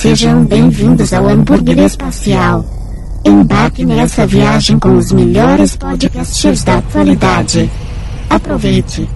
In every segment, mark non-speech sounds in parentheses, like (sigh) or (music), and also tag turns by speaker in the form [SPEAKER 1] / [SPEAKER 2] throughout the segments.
[SPEAKER 1] Sejam bem-vindos ao hambúrguer espacial. Embarque nessa viagem com os melhores podcasts da atualidade. Aproveite!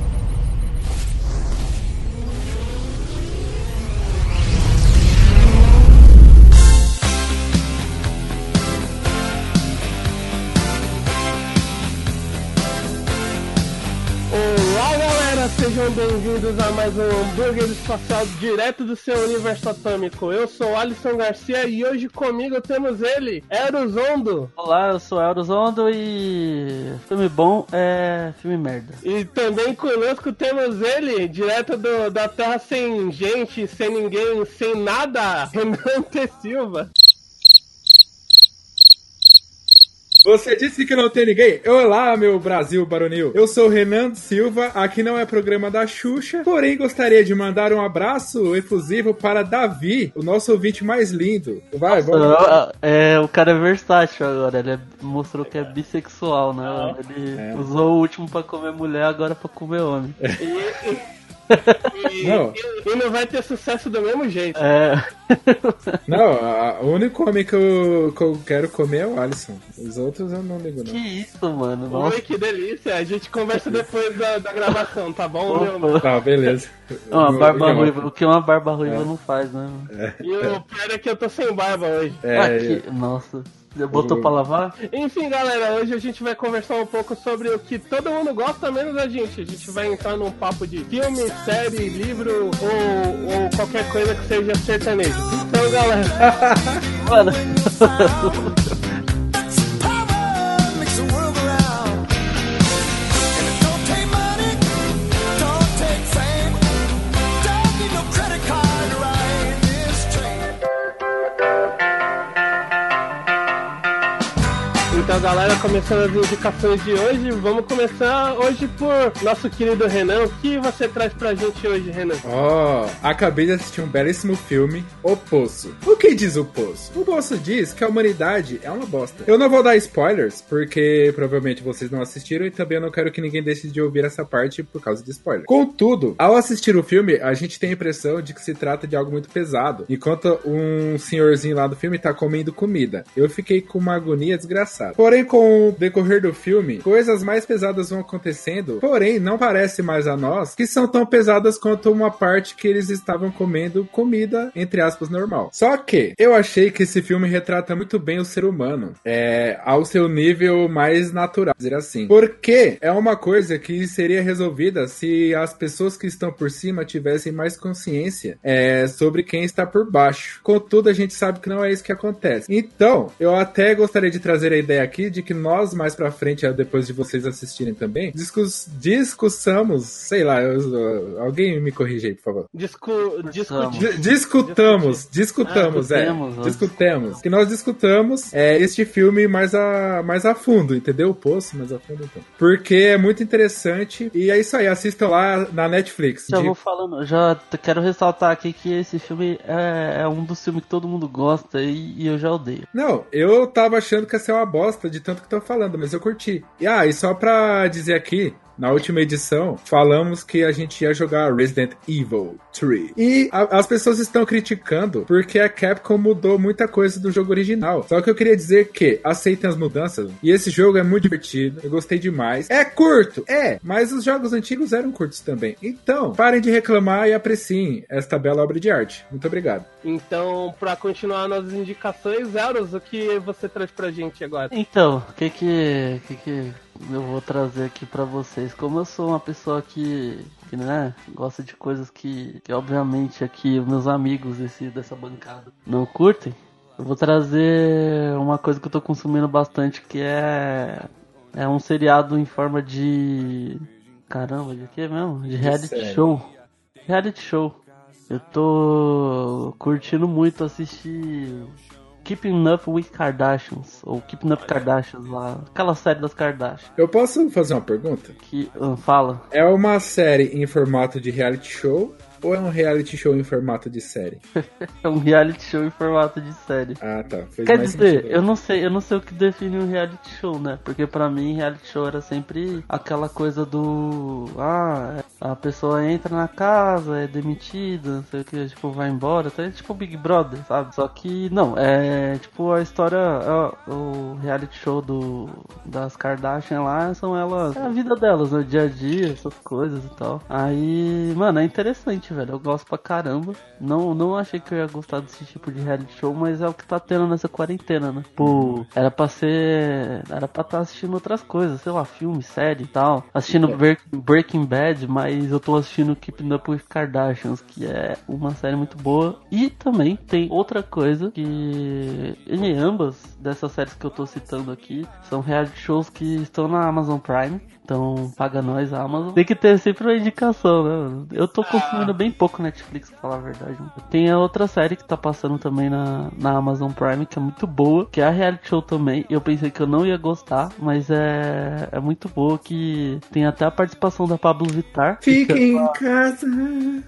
[SPEAKER 2] Bem-vindos a mais um hambúrguer espacial direto do seu universo atômico. Eu sou Alisson Garcia e hoje comigo temos ele, Eros Ondo.
[SPEAKER 3] Olá, eu sou Eros Ondo e filme bom é filme merda.
[SPEAKER 2] E também conosco temos ele, direto do- da Terra sem gente, sem ninguém, sem nada, (laughs) Renan T. Silva.
[SPEAKER 4] Você disse que não tem ninguém? Olá, meu Brasil baronil. Eu sou o Renan Silva, aqui não é programa da Xuxa, porém gostaria de mandar um abraço efusivo para Davi, o nosso ouvinte mais lindo. Vai, vamos.
[SPEAKER 3] É, o cara é versátil agora, ele é- mostrou que é bissexual, né? Ele
[SPEAKER 4] É.
[SPEAKER 3] usou o último pra comer mulher, agora pra comer homem. (laughs)
[SPEAKER 2] E,
[SPEAKER 4] Não.
[SPEAKER 2] e- e não vai ter sucesso do mesmo jeito.
[SPEAKER 3] É.
[SPEAKER 4] Não, o único homem que eu, que eu quero comer é o Alisson. Os outros eu não ligo,
[SPEAKER 3] que
[SPEAKER 4] não.
[SPEAKER 3] isso, mano? Nossa.
[SPEAKER 2] Oi, que delícia. A gente conversa depois da, da gravação, tá bom, meu?
[SPEAKER 3] Opa.
[SPEAKER 4] Tá, beleza.
[SPEAKER 3] Uma barba
[SPEAKER 4] Não,
[SPEAKER 3] ruiva, o que uma barba ruiva não faz, né?
[SPEAKER 2] E o pior é que eu tô sem barba hoje.
[SPEAKER 4] É,
[SPEAKER 3] Aqui, nossa. Botou pra lavar?
[SPEAKER 2] Enfim, galera, hoje a gente vai conversar um pouco sobre o que todo mundo gosta, menos a gente. A gente vai entrar num papo de filme, série, livro ou, ou qualquer coisa que seja sertanejo. Então, galera, (laughs)
[SPEAKER 3] Mano. (laughs)
[SPEAKER 2] então, galera, começando as indicações de hoje, vamos começar hoje por nosso querido Renan. O que você traz pra gente hoje, Renan?
[SPEAKER 4] Ó, acabei de assistir um belíssimo filme, O Poço. O que diz o Poço? O Poço diz que a humanidade é uma bosta. Eu não vou dar spoilers, porque provavelmente vocês não assistiram e também eu não quero que ninguém deixe de ouvir essa parte por causa de spoiler. Contudo, ao assistir o filme, a gente tem a impressão de que se trata de algo muito pesado, enquanto um senhorzinho lá do filme tá comendo comida. Eu fiquei com uma agonia desgraçada. Porém, com o decorrer do filme, coisas mais pesadas vão acontecendo, porém, não parece mais a nós que são tão pesadas quanto uma parte que eles estavam comendo comida, entre aspas, normal. Só que eu achei que esse filme retrata muito bem o ser humano, é, ao seu nível mais natural, dizer assim. Porque é uma coisa que seria resolvida se as pessoas que estão por cima tivessem mais consciência é, sobre quem está por baixo. Contudo, a gente sabe que não é isso que acontece. Então, eu até gostaria de trazer a ideia aqui de que nós, mais pra frente, depois de vocês assistirem também, discus, discussamos, sei lá, eu- alguém me corrige aí, por favor.
[SPEAKER 2] Discu
[SPEAKER 3] Discussamos.
[SPEAKER 2] discutir.
[SPEAKER 4] Di- discutamos, discutamos,
[SPEAKER 3] Ah,
[SPEAKER 4] é.
[SPEAKER 3] discutemos, ó.
[SPEAKER 4] Discutemos. Que nós discutamos é, este filme mais a, mais a fundo, entendeu? O poço mais a fundo, então. Porque é muito interessante. E é isso aí, assistam lá na Netflix.
[SPEAKER 3] Já
[SPEAKER 4] De-
[SPEAKER 3] vou falando, já quero ressaltar aqui que esse filme é, é um dos filmes que todo mundo gosta e, e eu já odeio.
[SPEAKER 4] Não, eu tava achando que ia ser uma bosta de tanto que tô falando, mas eu curti. E, ah, e só pra dizer aqui, na última edição, falamos que a gente ia jogar Resident Evil 3. E a- as pessoas estão criticando porque a Capcom mudou muita coisa do jogo original. Só que eu queria dizer que aceitem as mudanças. E esse jogo é muito divertido. Eu gostei demais. É curto? É, mas os jogos antigos eram curtos também. Então, parem de reclamar e apreciem esta bela obra de arte. Muito obrigado.
[SPEAKER 2] Então, pra continuar nas indicações, Eros, o que você traz pra gente agora?
[SPEAKER 3] Então, o que que, que que eu vou trazer aqui pra vocês? Como eu sou uma pessoa que, que né, gosta de coisas que, que obviamente aqui meus amigos desse, dessa bancada não curtem, eu vou trazer uma coisa que eu tô consumindo bastante, que é é um seriado em forma de caramba, de que mesmo? De reality show. Reality show. Eu tô curtindo muito assistir Keeping Up with Kardashians, ou Keeping Up Kardashians lá, aquela série das Kardashians,
[SPEAKER 4] Eu posso fazer uma pergunta?
[SPEAKER 3] que ah, fala,
[SPEAKER 4] É uma série em formato de reality show ou é um reality show em formato de série? (laughs)
[SPEAKER 3] É um reality show em formato de série.
[SPEAKER 4] Ah, tá. Fez
[SPEAKER 3] Quer dizer, eu não sei, eu não sei o que define um reality show, né? Porque pra mim reality show era sempre aquela coisa do ah, a pessoa entra na casa, é demitida, não sei o que, tipo, vai embora, então é tipo Big Brother, sabe? Só que não, é tipo a história, é, o reality show do das Kardashian lá são elas, é a vida delas, no dia a dia, essas coisas e tal. Aí, mano, é interessante, velho. Eu gosto pra caramba. Não, não achei que eu ia gostar desse tipo de reality show, mas é o que tá tendo nessa quarentena, né? Pô, era pra ser. Era pra estar assistindo outras coisas, sei lá, filme, série e tal. Assistindo Break- Breaking Bad, mas eu tô assistindo Keeping Up with Kardashians, que é uma série muito boa. E também tem outra coisa que. Em ambas dessas séries que eu tô citando aqui são reality shows que estão na Amazon Prime. Então, paga nós, a Amazon. Tem que ter sempre uma indicação, né? mano? Eu tô consumindo bem pouco Netflix, pra falar a verdade. mano. Tem a outra série que tá passando também na, na Amazon Prime, que é muito boa, que é a reality show também. Eu pensei que eu não ia gostar, mas é, é muito boa, que tem até a participação da Pablo Vittar. que
[SPEAKER 4] Fique em casa. (laughs)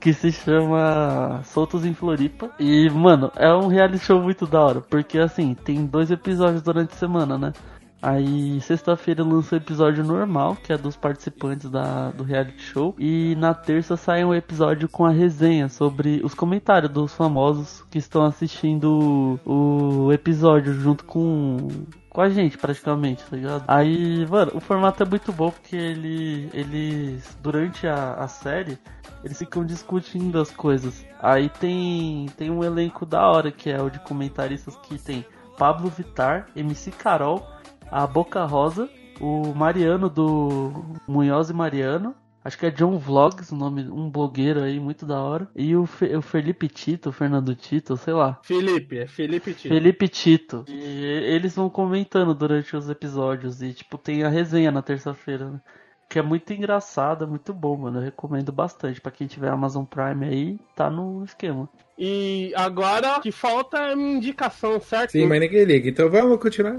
[SPEAKER 3] que se chama Soltos em Floripa. E, mano, é um reality show muito da hora, porque assim, tem dois episódios durante a semana, né? Aí, sexta-feira lança o episódio normal, que é dos participantes da, do reality show. E na terça sai um episódio com a resenha sobre os comentários dos famosos que estão assistindo o, episódio junto com com a gente, praticamente, tá ligado? Aí, mano, o formato é muito bom porque ele, eles, durante a, a série, eles ficam discutindo as coisas. Aí tem, tem um elenco da hora, que é o de comentaristas que tem Pablo Vittar, MC Carol, a Boca Rosa, o Mariano do Munhoz e Mariano. Acho que é John Vlogs, o nome, um blogueiro aí muito da hora. E o, Fe- o Felipe Tito, o Fernando Tito, sei lá.
[SPEAKER 2] Felipe, é Felipe Tito.
[SPEAKER 3] Felipe Tito. E eles vão comentando durante os episódios. E, tipo, tem a resenha na terça-feira, né? Que é muito engraçado, é muito bom, mano. Eu recomendo bastante. Pra quem tiver Amazon Prime aí, tá no esquema.
[SPEAKER 2] E agora o que falta é a minha indicação, certo?
[SPEAKER 4] Sim, mas ninguém liga. Então vamos continuar.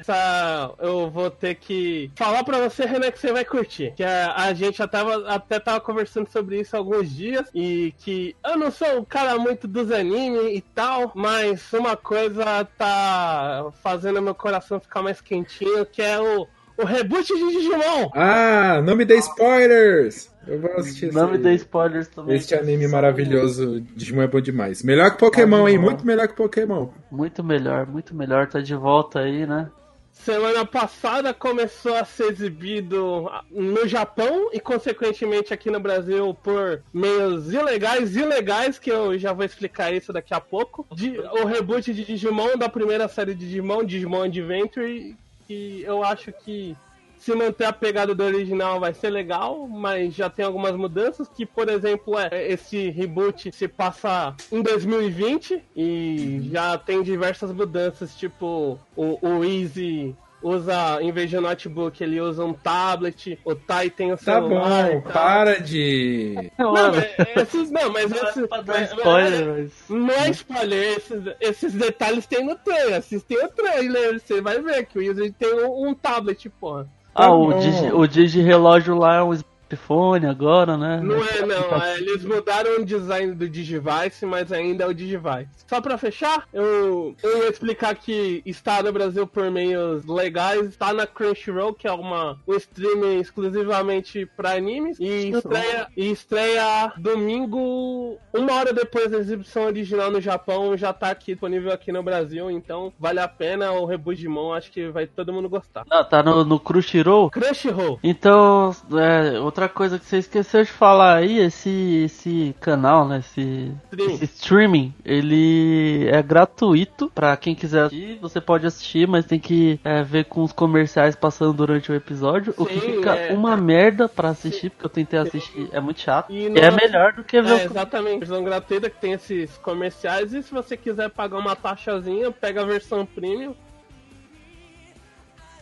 [SPEAKER 2] Essa- eu vou ter que falar pra você, Renan, que você vai curtir. Que a, a gente já tava, até tava conversando sobre isso há alguns dias. E que eu não sou um cara muito dos animes e tal, mas uma coisa tá fazendo meu coração ficar mais quentinho, que é o, o reboot de Digimon.
[SPEAKER 4] Ah, não me dê spoilers! Eu vou assistir
[SPEAKER 3] Não me
[SPEAKER 4] esse-
[SPEAKER 3] dê spoilers também.
[SPEAKER 4] Este anime maravilhoso, Digimon é bom demais. Melhor que Pokémon, hein?
[SPEAKER 3] Digimon.
[SPEAKER 4] Muito melhor que Pokémon.
[SPEAKER 3] Muito melhor, muito melhor. Tá de volta aí, né?
[SPEAKER 2] Semana passada começou a ser exibido no Japão e, consequentemente, aqui no Brasil por meios ilegais, ilegais, que eu já vou explicar isso daqui a pouco. De- o reboot de Digimon, da primeira série de Digimon, Digimon Adventure, que eu acho que se manter a pegada do original vai ser legal, mas já tem algumas mudanças, que, por exemplo, é esse reboot se passa em 2020 e já tem diversas mudanças, tipo o, o Easy usa, em vez de notebook, ele usa um tablet, o Tai tem o
[SPEAKER 4] Tá
[SPEAKER 2] celular.
[SPEAKER 4] bom,
[SPEAKER 2] e tal.
[SPEAKER 4] para de.
[SPEAKER 2] Não,
[SPEAKER 3] Mano,
[SPEAKER 2] mas esses, não, mas esses, mas-
[SPEAKER 3] spoiler, mas...
[SPEAKER 2] não é spoiler, esses, esses detalhes tem no trailer. Assistem o trailer, você vai ver que o Easy tem um, um tablet, porra.
[SPEAKER 3] Ah, o
[SPEAKER 4] bom.
[SPEAKER 3] Digi, o Digi relógio lá é um smartphone agora, né?
[SPEAKER 2] Não é, não. é, eles mudaram o design do Digivice, mas ainda é o Digivice. Só pra fechar, eu, eu ia explicar que está no Brasil por meios legais, está na Crunchyroll, que é uma, um streaming exclusivamente pra animes, e estreia, e estreia domingo, uma hora depois da exibição original no Japão, já tá aqui disponível aqui no Brasil, então vale a pena o mão, acho que vai todo mundo gostar.
[SPEAKER 3] Não, tá no, no Crunchyroll?
[SPEAKER 2] Crunchyroll.
[SPEAKER 3] Então, é, outra coisa que você esqueceu de falar aí, esse, esse canal, né, esse, esse streaming, ele é gratuito pra quem quiser assistir, você pode assistir, mas tem que é, ver com os comerciais passando durante o episódio, o que
[SPEAKER 2] Sim,
[SPEAKER 3] fica
[SPEAKER 2] é.
[SPEAKER 3] uma merda pra assistir, porque eu tentei assistir, é muito chato,
[SPEAKER 2] E
[SPEAKER 3] e,
[SPEAKER 2] no-
[SPEAKER 3] é melhor do que ver
[SPEAKER 2] É,
[SPEAKER 3] os
[SPEAKER 2] exatamente. Versão gratuita que tem esses comerciais. E se você quiser pagar uma taxazinha, pega a versão premium.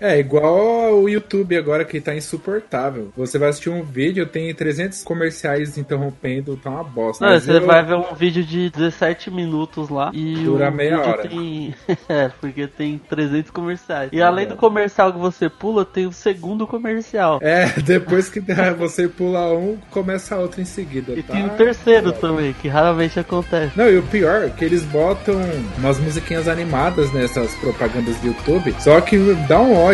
[SPEAKER 4] É, igual o YouTube agora que tá insuportável. Você vai assistir um vídeo, tem 300 comerciais interrompendo, tá uma bosta.
[SPEAKER 3] Não,
[SPEAKER 4] Mas
[SPEAKER 3] você
[SPEAKER 4] eu-
[SPEAKER 3] vai ver um vídeo de 17 minutos lá e
[SPEAKER 4] Dura meia hora.
[SPEAKER 3] tem. (laughs) é, porque tem 300 comerciais. E além do comercial que você pula, tem o segundo comercial.
[SPEAKER 4] É, (laughs) depois que você pula um, começa outro em seguida.
[SPEAKER 3] E
[SPEAKER 4] tá?
[SPEAKER 3] tem o terceiro também, que raramente acontece.
[SPEAKER 4] Não, e o pior é que eles botam umas musiquinhas animadas nessas propagandas do YouTube, só que dá um ódio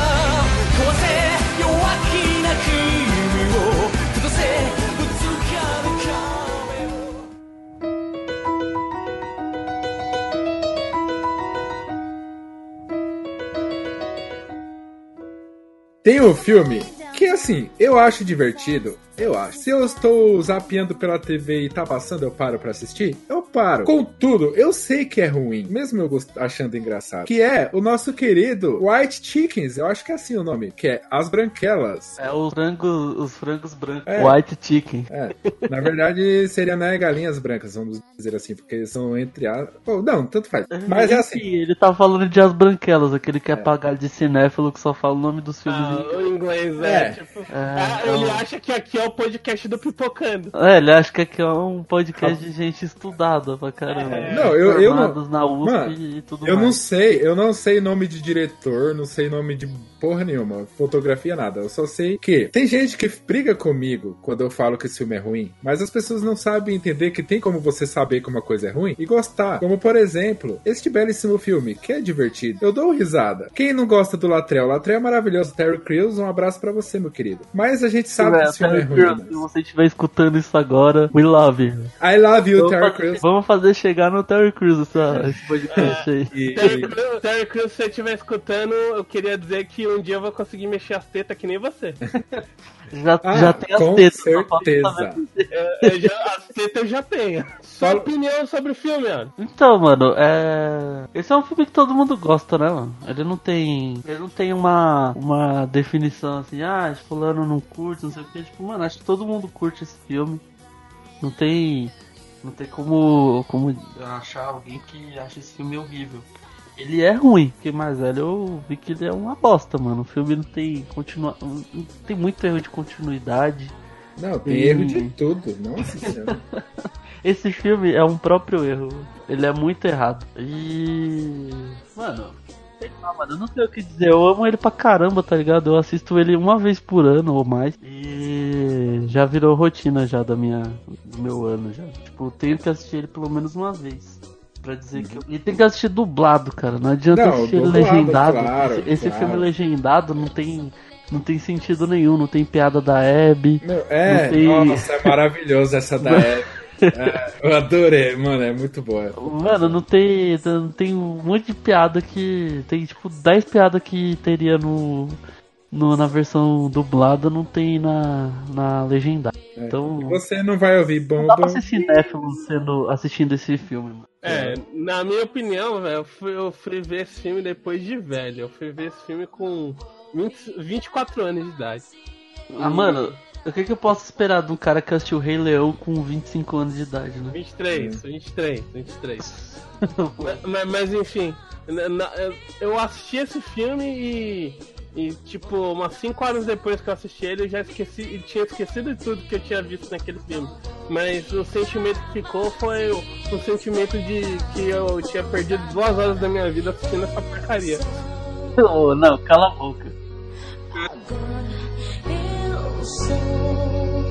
[SPEAKER 4] Tem um filme que, assim, eu acho divertido. Eu acho. Se eu estou zapeando pela TV e tá passando, eu paro pra assistir? Eu paro. Contudo, eu sei que é ruim, mesmo eu achando engraçado. Que é o nosso querido White Chickens. Eu acho que é assim o nome. Que é As Branquelas.
[SPEAKER 3] É os frangos, os frangos brancos.
[SPEAKER 4] É.
[SPEAKER 3] White chicken.
[SPEAKER 4] É, na verdade seria né, galinhas brancas, vamos dizer assim, porque são entre as. Oh, não, tanto faz. Mas é assim.
[SPEAKER 3] Enfim, ele tá falando de As Branquelas, aquele que é pagar de cinéfilo que só fala o nome dos filmes.
[SPEAKER 2] Ah,
[SPEAKER 3] em-
[SPEAKER 2] o inglês é,
[SPEAKER 4] É.
[SPEAKER 2] tipo.
[SPEAKER 3] É,
[SPEAKER 2] ah,
[SPEAKER 3] então-
[SPEAKER 2] Ele acha que aqui é o podcast do Pipocando.
[SPEAKER 3] É, ele acha que aqui é um podcast de gente estudada pra caramba.
[SPEAKER 2] É.
[SPEAKER 4] Não, eu- eu não-
[SPEAKER 3] na USP
[SPEAKER 4] Mano,
[SPEAKER 3] e tudo
[SPEAKER 4] Eu
[SPEAKER 3] mais.
[SPEAKER 4] não sei, eu não sei nome de diretor, não sei nome de porra nenhuma, fotografia nada. Eu só sei que tem gente que briga comigo quando eu falo que esse filme é ruim, mas as pessoas não sabem entender que tem como você saber que uma coisa é ruim e gostar. Como por exemplo, este belíssimo filme, que é divertido. Eu dou risada. Quem não gosta do Latrell? Latrell é maravilhoso. Terry Crews, um abraço pra você, meu querido. Mas a gente sabe que
[SPEAKER 3] É,
[SPEAKER 4] esse filme é
[SPEAKER 3] Terry
[SPEAKER 4] ruim.
[SPEAKER 3] Crews,
[SPEAKER 4] né?
[SPEAKER 3] se você estiver escutando isso agora, we love you.
[SPEAKER 4] I love you,
[SPEAKER 3] Vamos
[SPEAKER 4] Terry Crews.
[SPEAKER 3] vamos fazer chegar no Terry Crews essa, esse podcast aí.
[SPEAKER 4] E-
[SPEAKER 2] Terry Crews, Terry Crews, se você estiver escutando, eu queria dizer que um dia eu vou conseguir mexer as tetas que nem você. (laughs)
[SPEAKER 3] Já,
[SPEAKER 4] Ah,
[SPEAKER 3] já tem as
[SPEAKER 4] com
[SPEAKER 3] tetas. falta
[SPEAKER 4] certeza.
[SPEAKER 2] Eu- eu já- as tetas eu já tenho. Sua opinião sobre o filme, ó.
[SPEAKER 3] Então, mano, é. Esse é um filme que todo mundo gosta, né, mano? Ele não tem. Ele não tem uma, uma definição assim, ah, esse fulano não curte, não sei o que. Tipo, mano, acho que todo mundo curte esse filme. Não tem. Não tem como. como achar alguém que acha esse filme horrível. Ele é ruim, porque mais velho eu vi que ele é uma bosta, mano. O filme não tem continua... não tem muito erro de continuidade.
[SPEAKER 4] Não, tem
[SPEAKER 3] Sim.
[SPEAKER 4] erro de tudo. Nossa senhora. (laughs)
[SPEAKER 3] Esse filme é um próprio erro. Ele é muito errado. E. Mano, sei lá, mano, eu não sei o que dizer. Eu amo ele pra caramba, tá ligado? Eu assisto ele uma vez por ano ou mais. E já virou rotina já da minha, do meu ano já. Tipo, eu tenho que assistir ele pelo menos uma vez. Pra dizer que eu... E tem que assistir dublado, cara. Não adianta
[SPEAKER 4] Não,
[SPEAKER 3] assistir
[SPEAKER 4] dublado,
[SPEAKER 3] legendado.
[SPEAKER 4] claro,
[SPEAKER 3] esse esse
[SPEAKER 4] claro.
[SPEAKER 3] filme legendado não tem. Não tem sentido nenhum, não tem piada da Abby.
[SPEAKER 4] É,
[SPEAKER 3] Não tem-
[SPEAKER 4] nossa, é maravilhoso essa da (laughs) Eve. É, eu adorei, mano, é muito boa.
[SPEAKER 3] Mano, não tem, não tem um monte de piada que. Tem tipo 10 piadas que teria no, no. na versão dublada, não tem na, na legendada. Então.
[SPEAKER 4] Você não vai ouvir
[SPEAKER 3] Não dá
[SPEAKER 4] bomba.
[SPEAKER 3] pra ser cinéfilo sendo, assistindo esse filme, mano.
[SPEAKER 2] É, na minha opinião, velho, eu fui, eu fui ver esse filme depois de velho. Eu fui ver esse filme com 20, 24 anos de idade.
[SPEAKER 3] Ah, mano, o que, que eu posso esperar de um cara que assistiu Rei Leão com 25 anos de idade, né?
[SPEAKER 2] 23, 23, 23. mas, mas, enfim, eu assisti esse filme e, e, tipo, umas 5 horas depois que eu assisti ele, eu já esqueci, e tinha esquecido de tudo que eu tinha visto naquele filme. Mas o sentimento que ficou foi o, o sentimento de que eu tinha perdido duas horas da minha vida assistindo essa porcaria.
[SPEAKER 3] Oh, não, cala a boca.
[SPEAKER 1] Eu sou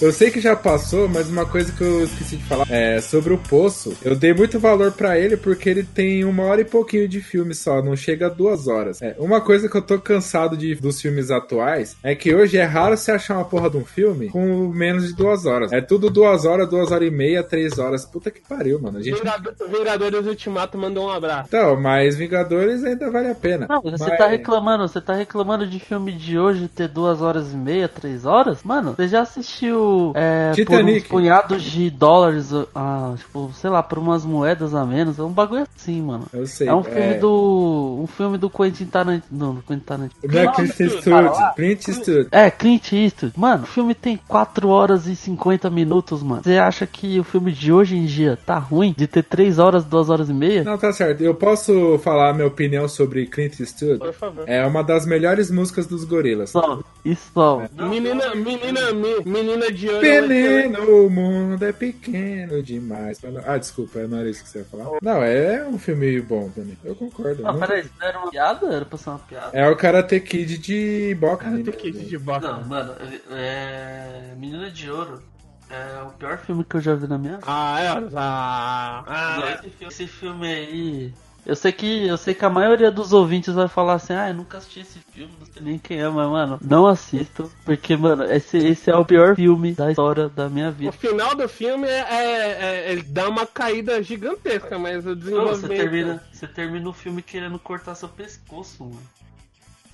[SPEAKER 4] Eu sei que já passou, mas uma coisa que eu esqueci de falar é sobre o Poço. Eu dei muito valor pra ele porque ele tem uma hora e pouquinho de filme só, não chega a duas horas. É, uma coisa que eu tô cansado de, dos filmes atuais é que hoje é raro você achar uma porra de um filme com menos de duas horas. É tudo duas horas, duas horas e meia, três horas. Puta que pariu, mano. A gente...
[SPEAKER 2] Vingado- Vingadores Ultimato mandou um abraço.
[SPEAKER 4] Então, mas Vingadores ainda vale a pena.
[SPEAKER 3] Não, você
[SPEAKER 4] Mas-
[SPEAKER 3] tá reclamando, você tá reclamando de filme de hoje ter duas horas e meia, três horas? Mano, você já assistiu é, por
[SPEAKER 4] Titanic.
[SPEAKER 3] uns punhados de dólares, ah, tipo, sei lá, por umas moedas a menos? É um bagulho assim, mano.
[SPEAKER 4] Eu sei.
[SPEAKER 3] É um filme do. Um filme do Quentin Tarantino. Não, do Quentin Tarantino.
[SPEAKER 4] Não é Clint Eastwood. Clint Eastwood.
[SPEAKER 3] É, Clint Eastwood. Mano, o filme tem 4 horas e 50 minutos, mano. Você acha que o filme de hoje em dia tá ruim de ter 3 horas, 2 horas e meia?
[SPEAKER 4] Não, tá certo. Eu posso falar minha opinião sobre Clint Eastwood?
[SPEAKER 2] Por favor.
[SPEAKER 4] É uma das melhores músicas dos gorilas.
[SPEAKER 3] Só, isso só.
[SPEAKER 2] Menina, menina, mi- menina excelente-
[SPEAKER 4] Pequeno, o mundo é pequeno demais. Ah, desculpa, não era isso que você ia falar. Não, é um filme bom também. Eu concordo.
[SPEAKER 3] Não,
[SPEAKER 4] muito.
[SPEAKER 3] peraí, isso era uma piada? Era pra ser uma piada?
[SPEAKER 4] É o Karate Kid de boca. né?
[SPEAKER 2] Tem que ir de boca.
[SPEAKER 3] Não, mano, é. Menina de Ouro é o pior filme que eu já vi na minha vida.
[SPEAKER 2] Ah, é. Ah, ah,
[SPEAKER 3] Esse filme- Esse filme aí. Eu sei que eu sei que a maioria dos ouvintes vai falar assim, ah, eu nunca assisti esse filme, não sei nem quem é, mas mano, não assisto, porque, mano, esse, esse é o pior filme da história da minha
[SPEAKER 2] O
[SPEAKER 3] vida.
[SPEAKER 2] final do filme é, é- é- ele dá uma caída gigantesca, mas o
[SPEAKER 3] Não, você
[SPEAKER 2] desenvolvimento.
[SPEAKER 3] termina, você termina o filme querendo cortar seu pescoço, mano.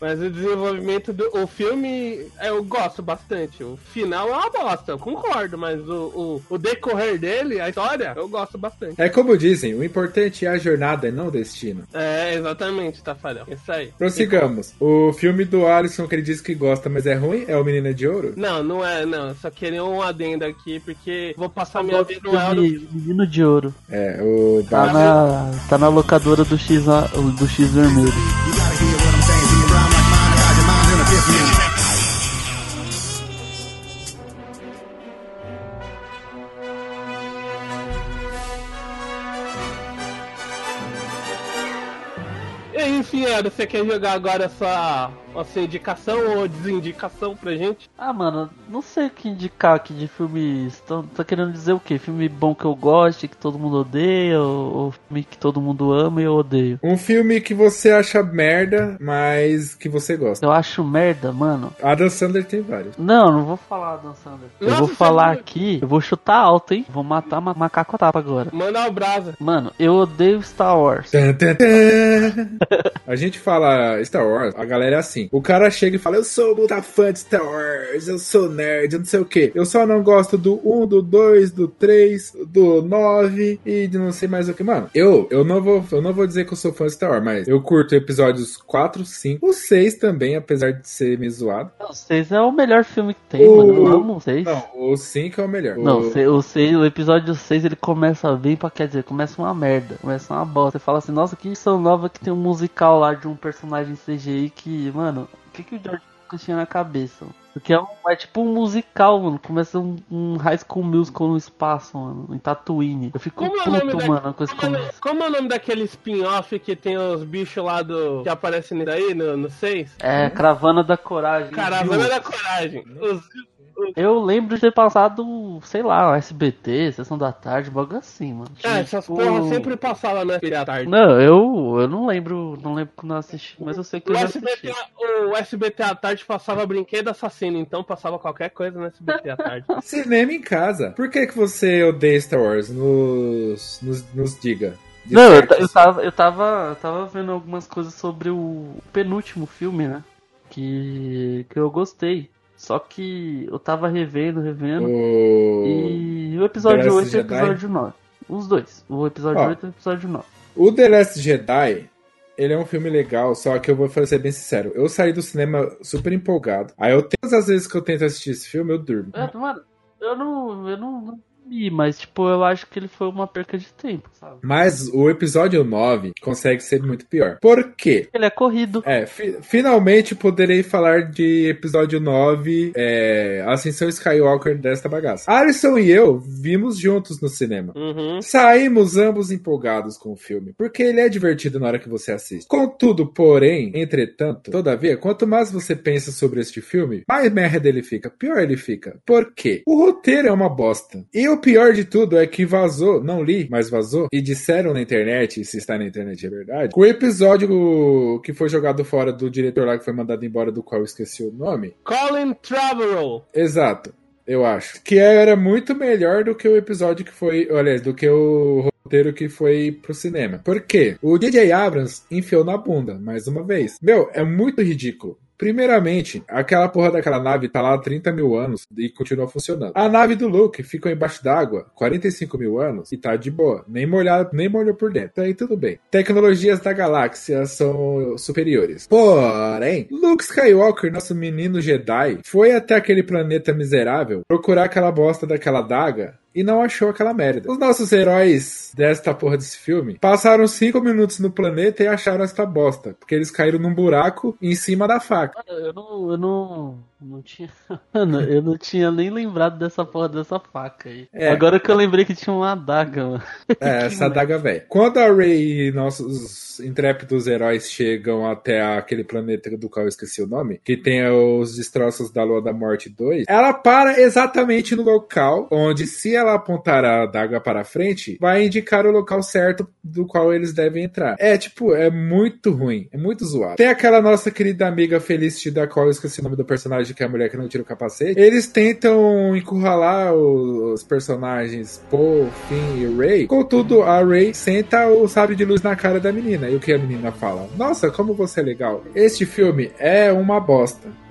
[SPEAKER 2] Mas o desenvolvimento do o filme eu gosto bastante. O final é uma bosta, eu concordo, mas o, o, o decorrer dele, a história, eu gosto bastante.
[SPEAKER 4] É como dizem, o importante é a jornada e não o destino.
[SPEAKER 2] É, exatamente, Tafarel. Isso aí.
[SPEAKER 4] Prossigamos. O filme do Alisson que ele diz que gosta, mas é ruim, é o Menina de Ouro?
[SPEAKER 2] Não, não é, não. Só queria um adendo aqui, porque vou passar minha vida no Euro.
[SPEAKER 3] Menino de Ouro.
[SPEAKER 4] É, o
[SPEAKER 3] Tá
[SPEAKER 4] da...
[SPEAKER 3] na, tá na locadora do X, do X vermelho.
[SPEAKER 2] Euro, você quer jogar agora sua, a sua indicação ou desindicação pra gente?
[SPEAKER 3] Ah, mano, não sei o que indicar aqui de filmes. Tá, tá querendo dizer o quê? Filme bom que eu goste, que todo mundo odeia, ou, ou filme que todo mundo ama e eu odeio?
[SPEAKER 4] Um filme que você acha merda, mas que você gosta.
[SPEAKER 3] Eu acho merda, mano.
[SPEAKER 4] Adam Sandler tem vários.
[SPEAKER 3] Não, não vou falar, Dan Sandler. Eu
[SPEAKER 2] Nossa,
[SPEAKER 3] vou falar aqui, eu vou chutar alto, hein? Vou matar ma macaco a tapa agora.
[SPEAKER 2] Manda o brasa.
[SPEAKER 3] Mano, eu odeio Star Wars.
[SPEAKER 4] Tan, tan, tan. A gente fala Star Wars, a galera é assim. O cara chega e fala: Eu sou muito fã de Star Wars, eu sou nerd, eu não sei o que. Eu só não gosto do 1, do 2, do 3, do 9 e de não sei mais o que. Mano, eu, eu, não vou, eu não vou dizer que eu sou fã de Star Wars, mas eu curto episódios 4, 5, o 6 também, apesar de ser meio zoado.
[SPEAKER 3] Não, o 6 é o melhor filme que tem,
[SPEAKER 4] O-
[SPEAKER 3] mano. Eu amo o 6.
[SPEAKER 4] Não, o 5 é o melhor.
[SPEAKER 3] Não,
[SPEAKER 4] o...
[SPEAKER 3] o, se- o, seis- o episódio 6 ele começa bem pra quer dizer, começa uma merda, começa uma bosta. Você fala assim, nossa, que edição nova que tem um musical lá de um personagem CGI que, mano, o que, que o George Lucas tinha na cabeça? mano? Porque é, um- é tipo um musical, mano. Começa um, um High School Musical no espaço, mano, em Tatooine. Eu fico
[SPEAKER 2] Como é
[SPEAKER 3] puto,
[SPEAKER 2] da-
[SPEAKER 3] mano, com esse
[SPEAKER 2] Como, é- como é o nome daquele spin-off que tem os bichos lá do. que aparecem nisso aí, no, no 6?
[SPEAKER 3] É, Caravana da Coragem.
[SPEAKER 2] Caravana da Coragem. Os,
[SPEAKER 3] Eu lembro de ter passado, sei lá, o SBT, Sessão da Tarde, bagulho assim, mano.
[SPEAKER 2] é, essas
[SPEAKER 3] Tipo,
[SPEAKER 2] porra sempre passavam na filha à tarde.
[SPEAKER 3] Não, eu, eu não lembro, não lembro quando eu assisti, mas eu sei que
[SPEAKER 2] O
[SPEAKER 3] eu já
[SPEAKER 2] SBT,
[SPEAKER 3] assisti.
[SPEAKER 2] o SBT à tarde passava brinquedo assassino, então passava qualquer coisa no SBT à tarde. (laughs)
[SPEAKER 4] Cinema em casa. Por que, que você odeia Star Wars? Nos, nos, nos diga.
[SPEAKER 3] Não, eu, eu tava, eu tava, eu tava vendo algumas coisas sobre o penúltimo filme, né? Que, que eu gostei. Só que eu tava revendo, revendo.
[SPEAKER 4] O...
[SPEAKER 3] E o episódio
[SPEAKER 4] The Last
[SPEAKER 3] 8 e o episódio 9. Os dois. O episódio
[SPEAKER 4] Ó.
[SPEAKER 3] 8 e o episódio 9.
[SPEAKER 4] o The Last Jedi, ele é um filme legal, só que eu vou ser bem sincero. Eu saí do cinema super empolgado. Aí eu, todas as vezes que eu tento assistir esse filme, eu durmo.
[SPEAKER 3] É, mano, eu não, eu não, vi, mas, tipo, eu acho que ele foi uma perca de tempo, sabe?
[SPEAKER 4] Mas o episódio 9 consegue ser muito pior. Por quê?
[SPEAKER 3] Ele é corrido.
[SPEAKER 4] É, fi- finalmente poderei falar de episódio 9, é, Ascensão Skywalker desta bagaça. Alisson e eu vimos juntos no cinema.
[SPEAKER 2] Uhum.
[SPEAKER 4] Saímos ambos empolgados com o filme, porque ele é divertido na hora que você assiste. Contudo, porém, entretanto, todavia, quanto mais você pensa sobre este filme, mais merda ele fica, pior ele fica. Por quê? O roteiro é uma bosta. E o pior de tudo é que vazou, não li, mas vazou, e disseram na internet, e se está na internet é verdade, que o episódio que foi jogado fora do diretor lá que foi mandado embora, do qual eu esqueci o nome,
[SPEAKER 2] Colin Trevorrow.
[SPEAKER 4] Exato, eu acho. Que era muito melhor do que o episódio que foi. Olha, do que o roteiro que foi pro cinema. Por quê? O DJ Abrams enfiou na bunda, mais uma vez. Meu, é muito ridículo. Primeiramente, aquela porra daquela nave tá lá há 30 mil anos e continua funcionando. A nave do Luke ficou embaixo d'água 45 mil anos e tá de boa. Nem molhado, nem molhou por dentro. Então aí tudo bem. Tecnologias da galáxia são superiores. Porém, Luke Skywalker, nosso menino Jedi, foi até aquele planeta miserável procurar aquela bosta daquela daga e não achou aquela merda. Os nossos heróis desta porra desse filme passaram cinco minutos no planeta e acharam esta bosta, porque eles caíram num buraco em cima da faca.
[SPEAKER 3] Eu não, eu não, não tinha, (laughs) mano, eu não tinha nem lembrado dessa porra dessa faca aí.
[SPEAKER 4] É.
[SPEAKER 3] Agora que eu lembrei que tinha uma adaga, mano.
[SPEAKER 4] É, (laughs) essa daga velha. Quando a Rey e nossos intrépidos heróis chegam até aquele planeta do qual eu esqueci o nome, que tem os destroços da Lua da Morte 2, ela para exatamente no local onde, se ela apontar a adaga para frente, vai indicar o local certo do qual eles devem entrar. É, tipo, é muito ruim, é muito zoado. Tem aquela nossa querida amiga Felicity, da qual eu esqueci o nome do personagem, que é a mulher que não tira o capacete. Eles tentam encurralar os personagens Poe, Finn e Ray. Contudo, a Ray senta o sabre de luz na cara da menina. E o que a menina fala? Nossa, como você é legal. Este filme é uma bosta.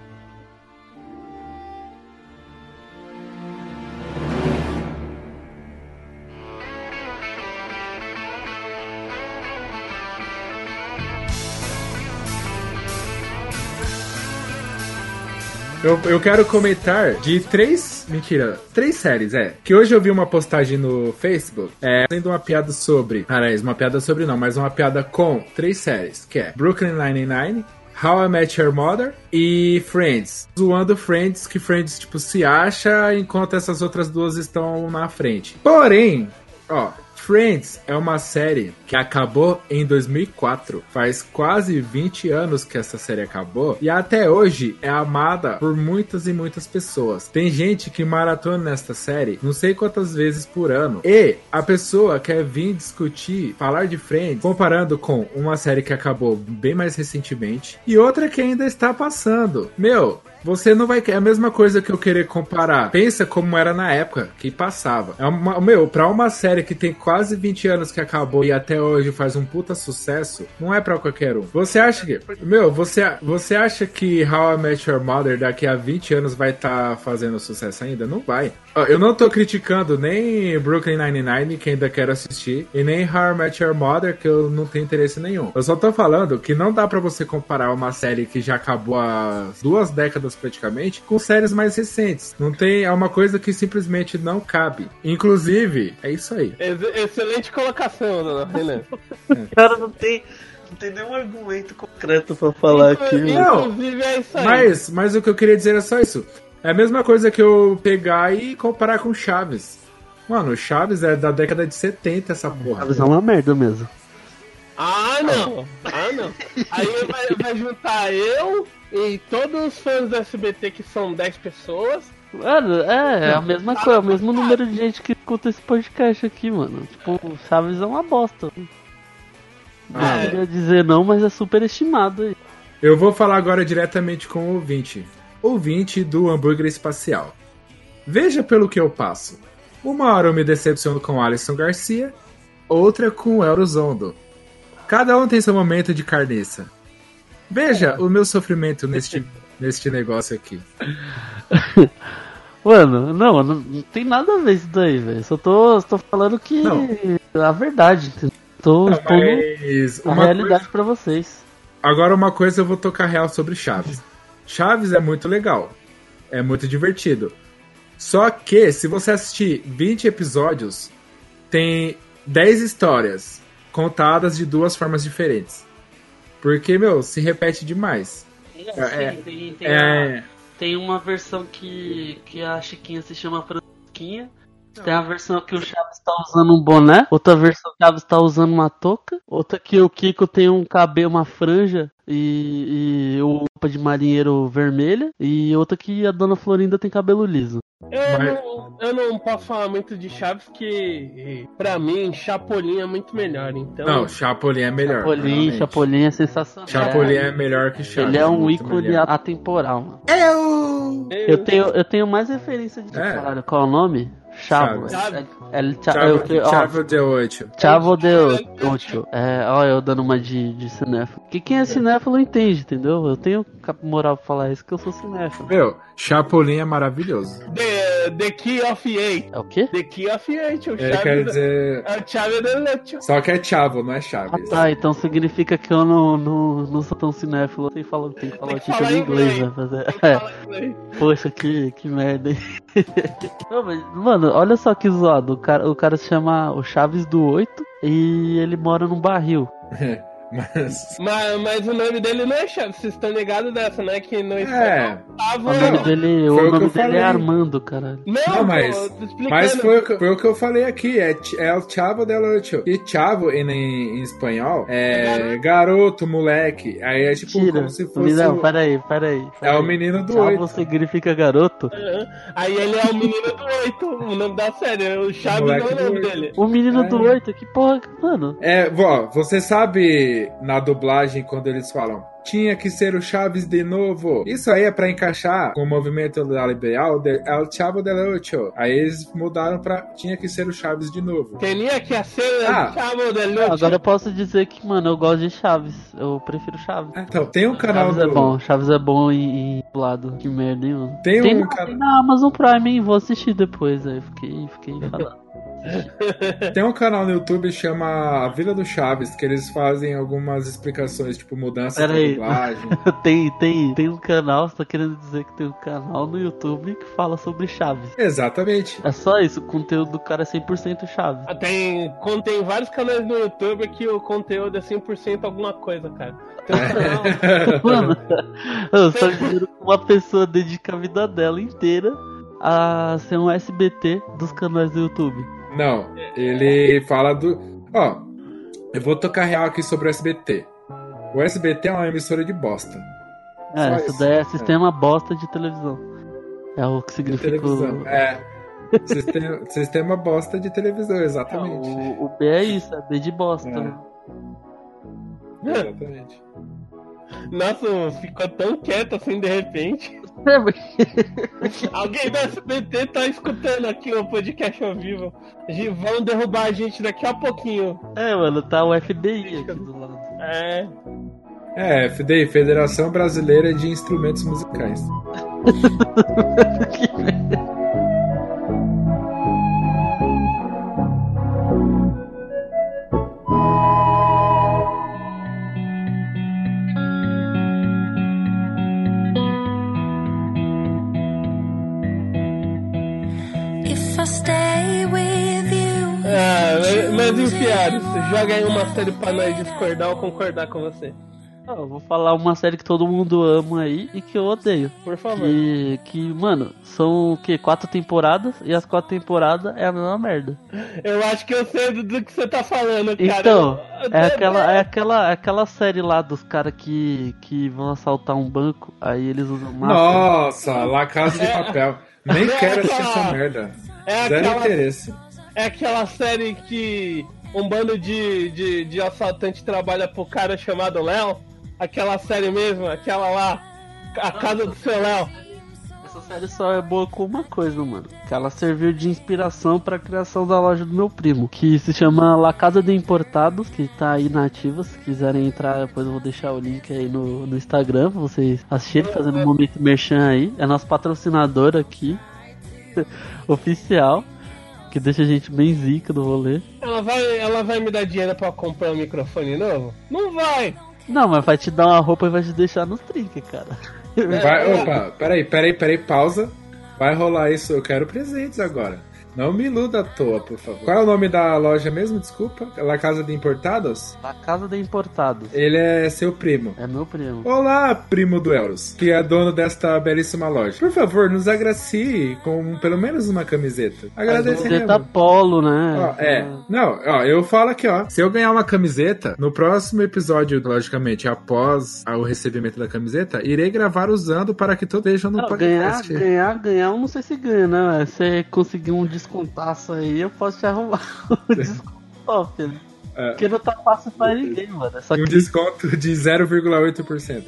[SPEAKER 4] Eu, eu quero comentar de três. Mentira, três séries, é. Que hoje eu vi uma postagem no Facebook. É, uma piada sobre. Aliás, uma piada sobre não, mas uma piada com três séries. Que é Brooklyn Nine-Nine. How I Met Your Mother e Friends. Zoando Friends, que Friends, tipo, se acha enquanto essas outras duas estão na frente. Porém, ó, Friends é uma série que acabou em 2004. Faz quase 20 anos que essa série acabou e até hoje é amada por muitas e muitas pessoas. Tem gente que maratona nesta série não sei quantas vezes por ano. E a pessoa quer vir discutir, falar de Friends, comparando com uma série que acabou bem mais recentemente e outra que ainda está passando. Meu, você não vai. É a mesma coisa que eu querer comparar. Pensa como era na época que passava. É uma, meu, pra uma série que tem quase 20 anos que acabou e até hoje faz um puta sucesso, não é pra qualquer um. Você acha que. Meu, você, você acha que How I Met Your Mother daqui a 20 anos vai estar fazendo sucesso ainda? Não vai. Eu não tô criticando nem Brooklyn Nine-Nine, que ainda quero assistir, e nem How I Met Your Mother, que eu não tenho interesse nenhum. Eu só tô falando que não dá pra você comparar uma série que já acabou há duas décadas praticamente com séries mais recentes. Não tem, é uma coisa que simplesmente não cabe. Inclusive, é isso aí.
[SPEAKER 2] Ex- excelente colocação, dona Renan. (laughs)
[SPEAKER 3] Cara, não tem, não tem nenhum argumento concreto pra falar aqui.
[SPEAKER 4] Não.
[SPEAKER 2] Inclusive é isso aí.
[SPEAKER 4] Mas, mas o que eu queria dizer é só isso. É a mesma coisa que eu pegar e comparar com Chaves. Mano, Chaves é da década de 70 essa porra.
[SPEAKER 3] Chaves é uma merda mesmo.
[SPEAKER 2] Ah, não. Ah, não. (laughs) Aí vai, vai juntar eu e todos os fãs do SBT, que são 10 pessoas.
[SPEAKER 3] Mano, é, é a mesma coisa, é o mesmo número de gente que escuta esse podcast aqui, mano. Tipo, Chaves é uma bosta. Não
[SPEAKER 2] Ah, é.
[SPEAKER 3] queria dizer não, mas é super estimado aí.
[SPEAKER 4] Eu vou falar agora diretamente com o ouvinte. Ouvinte do hambúrguer espacial. Veja pelo que eu passo. Uma hora eu me decepciono com Alisson Garcia, outra com Eurozondo. Cada um tem seu momento de carniça. Veja o meu sofrimento neste, (laughs) neste negócio aqui.
[SPEAKER 3] Mano, não, não, não tem nada a ver isso daí, velho. Só tô, tô falando que
[SPEAKER 4] Não.
[SPEAKER 3] a verdade. Tô
[SPEAKER 4] Não,
[SPEAKER 3] expondo a realidade
[SPEAKER 4] coisa-
[SPEAKER 3] pra vocês.
[SPEAKER 4] Agora uma coisa eu vou tocar real sobre Chaves. Chaves é muito legal. É muito divertido. Só que, se você assistir 20 episódios, tem 10 histórias contadas de duas formas diferentes. Porque, meu, se repete demais. É,
[SPEAKER 3] Sim, tem, tem,
[SPEAKER 4] É.
[SPEAKER 3] a- tem uma versão que, que a Chiquinha se chama Franquinha. Tem a versão que o Chaves tá usando um boné, outra versão que o Chaves tá usando uma touca, outra que o Kiko tem um cabelo, uma franja e, e o roupa de marinheiro vermelha, e outra que a Dona Florinda tem cabelo liso.
[SPEAKER 2] Eu,
[SPEAKER 4] Mas-
[SPEAKER 2] não, eu não posso falar muito de Chaves, que pra mim, Chapolin é muito melhor. Então,
[SPEAKER 4] Não, Chapolin é melhor.
[SPEAKER 3] Chapolin,
[SPEAKER 4] realmente.
[SPEAKER 3] Chapolin é sensacional.
[SPEAKER 4] Chapolin é melhor que Chaves.
[SPEAKER 3] Ele é um ícone
[SPEAKER 4] melhor.
[SPEAKER 3] atemporal, mano.
[SPEAKER 2] eu,
[SPEAKER 3] Eu tenho, eu tenho mais referência de
[SPEAKER 4] É.
[SPEAKER 3] caralho. Qual é o nome? Chavo.
[SPEAKER 2] Chaves.
[SPEAKER 3] É, é, cha-
[SPEAKER 4] Chavo,
[SPEAKER 3] ó,
[SPEAKER 4] Chavo de Oito.
[SPEAKER 3] Chavo de Ocho. É, ó, eu dando uma de, de cinéfilo. Que quem é cinéfilo entende, entendeu? Eu tenho moral pra falar isso que eu sou cinéfilo.
[SPEAKER 4] Meu, Chapolin é maravilhoso.
[SPEAKER 2] The, the Key of Eight.
[SPEAKER 3] É o quê?
[SPEAKER 2] The Key of Eight, o
[SPEAKER 4] Ele
[SPEAKER 2] Chaves.
[SPEAKER 4] quer dizer.
[SPEAKER 2] É o Chaves do Leite.
[SPEAKER 4] Só que é Chavo, não é
[SPEAKER 3] Ah
[SPEAKER 4] Chaves.
[SPEAKER 3] tá, então significa que eu não, não, não sou tão cinéfilo. Tem que falar, tem que falar
[SPEAKER 2] Tem
[SPEAKER 3] o
[SPEAKER 2] que
[SPEAKER 3] título
[SPEAKER 2] falar
[SPEAKER 3] em inglês,
[SPEAKER 2] inglês.
[SPEAKER 3] né? Fazer. É, (laughs) poxa, que, que merda, hein? (laughs) Não, mas, mano, olha só que zoado. O cara, o cara se chama o Chaves do 8 e ele mora num barril. (laughs)
[SPEAKER 4] Mas.
[SPEAKER 2] Mas, mas o nome dele não é Chaves, vocês estão ligados dessa, né? Que no
[SPEAKER 4] É.
[SPEAKER 2] espanhol
[SPEAKER 3] O
[SPEAKER 2] tava.
[SPEAKER 3] nome dele, o
[SPEAKER 4] o
[SPEAKER 3] nome dele é Armando, caralho.
[SPEAKER 2] Não,
[SPEAKER 4] Não, mas-
[SPEAKER 2] pô.
[SPEAKER 4] Mas foi, o que- foi o que eu falei aqui, é, é o Chavo del Ocho. E Chavo em, em espanhol é garoto, moleque. Aí é tipo
[SPEAKER 3] Tira.
[SPEAKER 4] como se fosse.
[SPEAKER 3] Não,
[SPEAKER 4] o-
[SPEAKER 3] peraí, peraí.
[SPEAKER 4] É o menino do
[SPEAKER 3] Chavo
[SPEAKER 4] oito.
[SPEAKER 3] significa garoto?
[SPEAKER 2] Aham. Aí ele é o menino do oito, o nome da série. O Chaves não
[SPEAKER 4] moleque
[SPEAKER 2] é o nome
[SPEAKER 4] oito.
[SPEAKER 2] dele.
[SPEAKER 3] O menino
[SPEAKER 4] É.
[SPEAKER 3] do 8, que porra, mano.
[SPEAKER 4] É, ó, você sabe na dublagem quando eles falam tinha que ser o Chaves de novo. Isso aí é pra encaixar com o movimento da liberal de El Chavo del Ocho. Aí eles mudaram pra tinha que ser o Chaves de novo.
[SPEAKER 2] Tinha que ser
[SPEAKER 4] Ah.
[SPEAKER 2] o Chavo del
[SPEAKER 3] Ah,
[SPEAKER 2] Ocho.
[SPEAKER 3] Agora eu posso dizer que, mano, eu gosto de Chaves. Eu prefiro Chaves.
[SPEAKER 4] Então, tem um canal
[SPEAKER 3] Chaves é
[SPEAKER 4] do-
[SPEAKER 3] bom, Chaves é bom em, em lado. Que merda, hein, mano.
[SPEAKER 4] Tem
[SPEAKER 3] tem,
[SPEAKER 4] um
[SPEAKER 3] tem na Amazon Prime, hein? Vou assistir depois. Aí fiquei, fiquei falando. (laughs)
[SPEAKER 4] Tem um canal no YouTube que chama A Vila do Chaves, que eles fazem algumas explicações, tipo mudança
[SPEAKER 3] Pera
[SPEAKER 4] de dublagem. (laughs)
[SPEAKER 3] tem, tem, tem um canal, você tá querendo dizer que tem um canal no YouTube que fala sobre Chaves.
[SPEAKER 4] Exatamente.
[SPEAKER 3] É só isso, o conteúdo do cara é 100% Chaves.
[SPEAKER 2] Ah, Tem, tem vários canais no YouTube que o conteúdo é 100% alguma coisa, cara. Tem um canal- (laughs)
[SPEAKER 3] Mano, eu só juro que uma pessoa dedica a vida dela inteira a ser um SBT dos canais do YouTube.
[SPEAKER 4] Não, ele fala do. Ó, eu vou tocar real aqui sobre o SBT. O SBT é uma emissora de bosta.
[SPEAKER 3] É,
[SPEAKER 4] Só
[SPEAKER 3] isso
[SPEAKER 4] isso.
[SPEAKER 3] daí é sistema bosta de televisão. É o que
[SPEAKER 4] De
[SPEAKER 3] significa
[SPEAKER 4] televisão.
[SPEAKER 3] o...
[SPEAKER 4] É. Sistema, (laughs) sistema bosta de televisão,
[SPEAKER 3] Não,
[SPEAKER 4] exatamente.
[SPEAKER 3] o, o B é isso, é B de bosta.
[SPEAKER 4] É.
[SPEAKER 3] né?
[SPEAKER 4] Exatamente.
[SPEAKER 2] Nossa, ficou tão quieto assim de repente. (laughs) Alguém do SBT tá escutando aqui o podcast ao vivo. Vão derrubar a gente daqui a pouquinho.
[SPEAKER 3] É, mano, tá o FBI aqui do lado.
[SPEAKER 2] É.
[SPEAKER 4] É, FDI, Federação Brasileira de Instrumentos Musicais.
[SPEAKER 5] If (laughs)
[SPEAKER 2] Ah, mas enfiados, joga aí uma série pra nós discordar ou concordar com você.
[SPEAKER 3] Ah, eu vou falar uma série que todo mundo ama aí e que eu odeio.
[SPEAKER 2] Por favor.
[SPEAKER 3] Que, que mano, são o quê? Quatro temporadas e as quatro temporadas é a mesma merda.
[SPEAKER 2] Eu acho que eu sei do, que você tá falando, cara.
[SPEAKER 3] Então,
[SPEAKER 2] Eu-
[SPEAKER 3] é aquela, é aquela, é aquela série lá dos caras que, que vão assaltar um banco, aí eles usam máscara.
[SPEAKER 4] Nossa, La Casa de Papel. Nem
[SPEAKER 2] É
[SPEAKER 4] quero assistir essa merda.
[SPEAKER 2] É
[SPEAKER 4] Zero
[SPEAKER 2] aquela,
[SPEAKER 4] interesse.
[SPEAKER 2] É aquela série que um bando de, de, de assaltante trabalha pro cara chamado Léo. Aquela série mesmo, aquela lá, a casa do seu Léo.
[SPEAKER 3] Essa série só é boa com uma coisa, mano. Que ela serviu de inspiração pra criação da loja do meu primo. Que se chama La Casa de Importados, que tá aí na ativa. Se quiserem entrar, depois eu vou deixar o link aí no, no Instagram pra vocês assistirem, fazendo um momento merchan aí. É nosso patrocinador aqui. (laughs) oficial. Que deixa a gente bem zica do rolê.
[SPEAKER 2] Ela vai, ela vai me dar dinheiro pra comprar um microfone novo? Não vai!
[SPEAKER 3] Não, mas vai te dar uma roupa e vai te deixar nos trinques, cara.
[SPEAKER 4] Vai, opa, peraí, peraí, peraí, pausa. Vai rolar isso, eu quero presentes agora. Não me iluda à toa, por favor. Qual é o nome da loja mesmo? Desculpa. La Casa de Importados?
[SPEAKER 3] Da Casa de Importados.
[SPEAKER 4] Ele é seu primo.
[SPEAKER 3] É meu primo.
[SPEAKER 4] Olá, primo do Euros, que é dono desta belíssima loja. Por favor, nos agracie com pelo menos uma camiseta. Agradecemos.
[SPEAKER 3] Camiseta polo, né?
[SPEAKER 4] Ó, é. Não, ó, eu falo aqui, ó. Se eu ganhar uma camiseta, no próximo episódio, logicamente, após o recebimento da camiseta, irei gravar usando para que todos vejam no
[SPEAKER 3] Não, ganhar,
[SPEAKER 4] podcast.
[SPEAKER 3] ganhar, ganhar, eu não sei se ganha, né? Se você conseguir um descontaço aí, eu posso te arrumar (laughs) um desconto, filho.
[SPEAKER 4] É.
[SPEAKER 3] Porque não tá fácil pra ninguém, mano. Só
[SPEAKER 4] E um
[SPEAKER 3] que
[SPEAKER 4] desconto de 0,8%.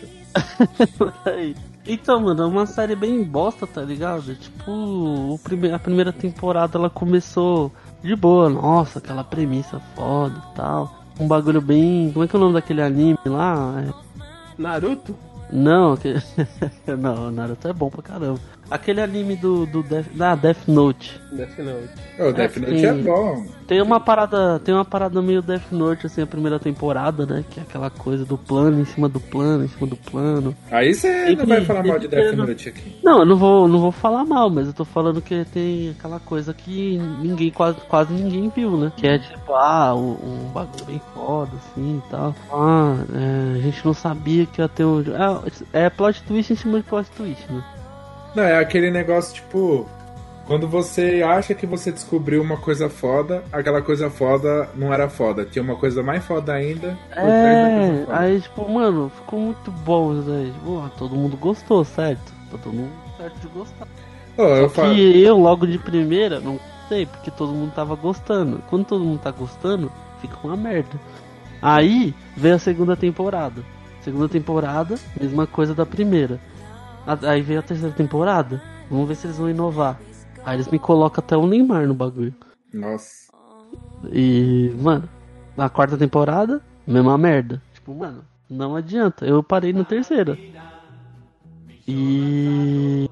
[SPEAKER 4] (laughs)
[SPEAKER 3] aí. Então, mano, é uma série bem bosta, tá ligado? Tipo, o prime- a primeira temporada ela começou de boa, nossa, aquela premissa foda e tal. Um bagulho bem. Como é que é o nome daquele anime lá? É-
[SPEAKER 2] Naruto?
[SPEAKER 3] Não, aquele... (laughs) não, Naruto é bom pra caramba. Aquele anime do, do Death... da Death Note.
[SPEAKER 2] Death Note.
[SPEAKER 4] O Death Note é bom.
[SPEAKER 3] Tem uma parada, tem uma parada meio Death Note assim a primeira temporada, né? Que é aquela coisa do plano em cima do plano, em cima do plano.
[SPEAKER 4] Aí você não vai falar mal de Death Note aqui.
[SPEAKER 3] Não, eu não vou, não vou falar mal, mas eu tô falando que tem aquela coisa que ninguém, quase, quase ninguém viu, né? Que é tipo, ah, um, um bagulho bem foda, assim e tal. Ah, é, a gente não sabia que ia ter um. É, é plot twist em cima de plot twist, né?
[SPEAKER 4] Não, é aquele negócio tipo. Quando você acha que você descobriu uma coisa foda, aquela coisa foda não era foda. Tinha uma coisa mais foda ainda.
[SPEAKER 3] É, aí tipo, mano, ficou muito bom isso aí. Tipo, ah, todo mundo gostou, certo? Tá todo mundo certo de gostar.
[SPEAKER 4] Ô, eu falo.
[SPEAKER 3] que eu, logo de primeira, não gostei, porque todo mundo tava gostando. Quando todo mundo tá gostando, fica uma merda. Aí veio a segunda temporada. Segunda temporada, mesma coisa da primeira. Aí veio a terceira temporada. Vamos ver se eles vão inovar. Aí eles me colocam até o Neymar no bagulho.
[SPEAKER 4] Nossa.
[SPEAKER 3] E, mano, na quarta temporada, mesma merda. Tipo, mano, não adianta. Eu parei na terceira. E.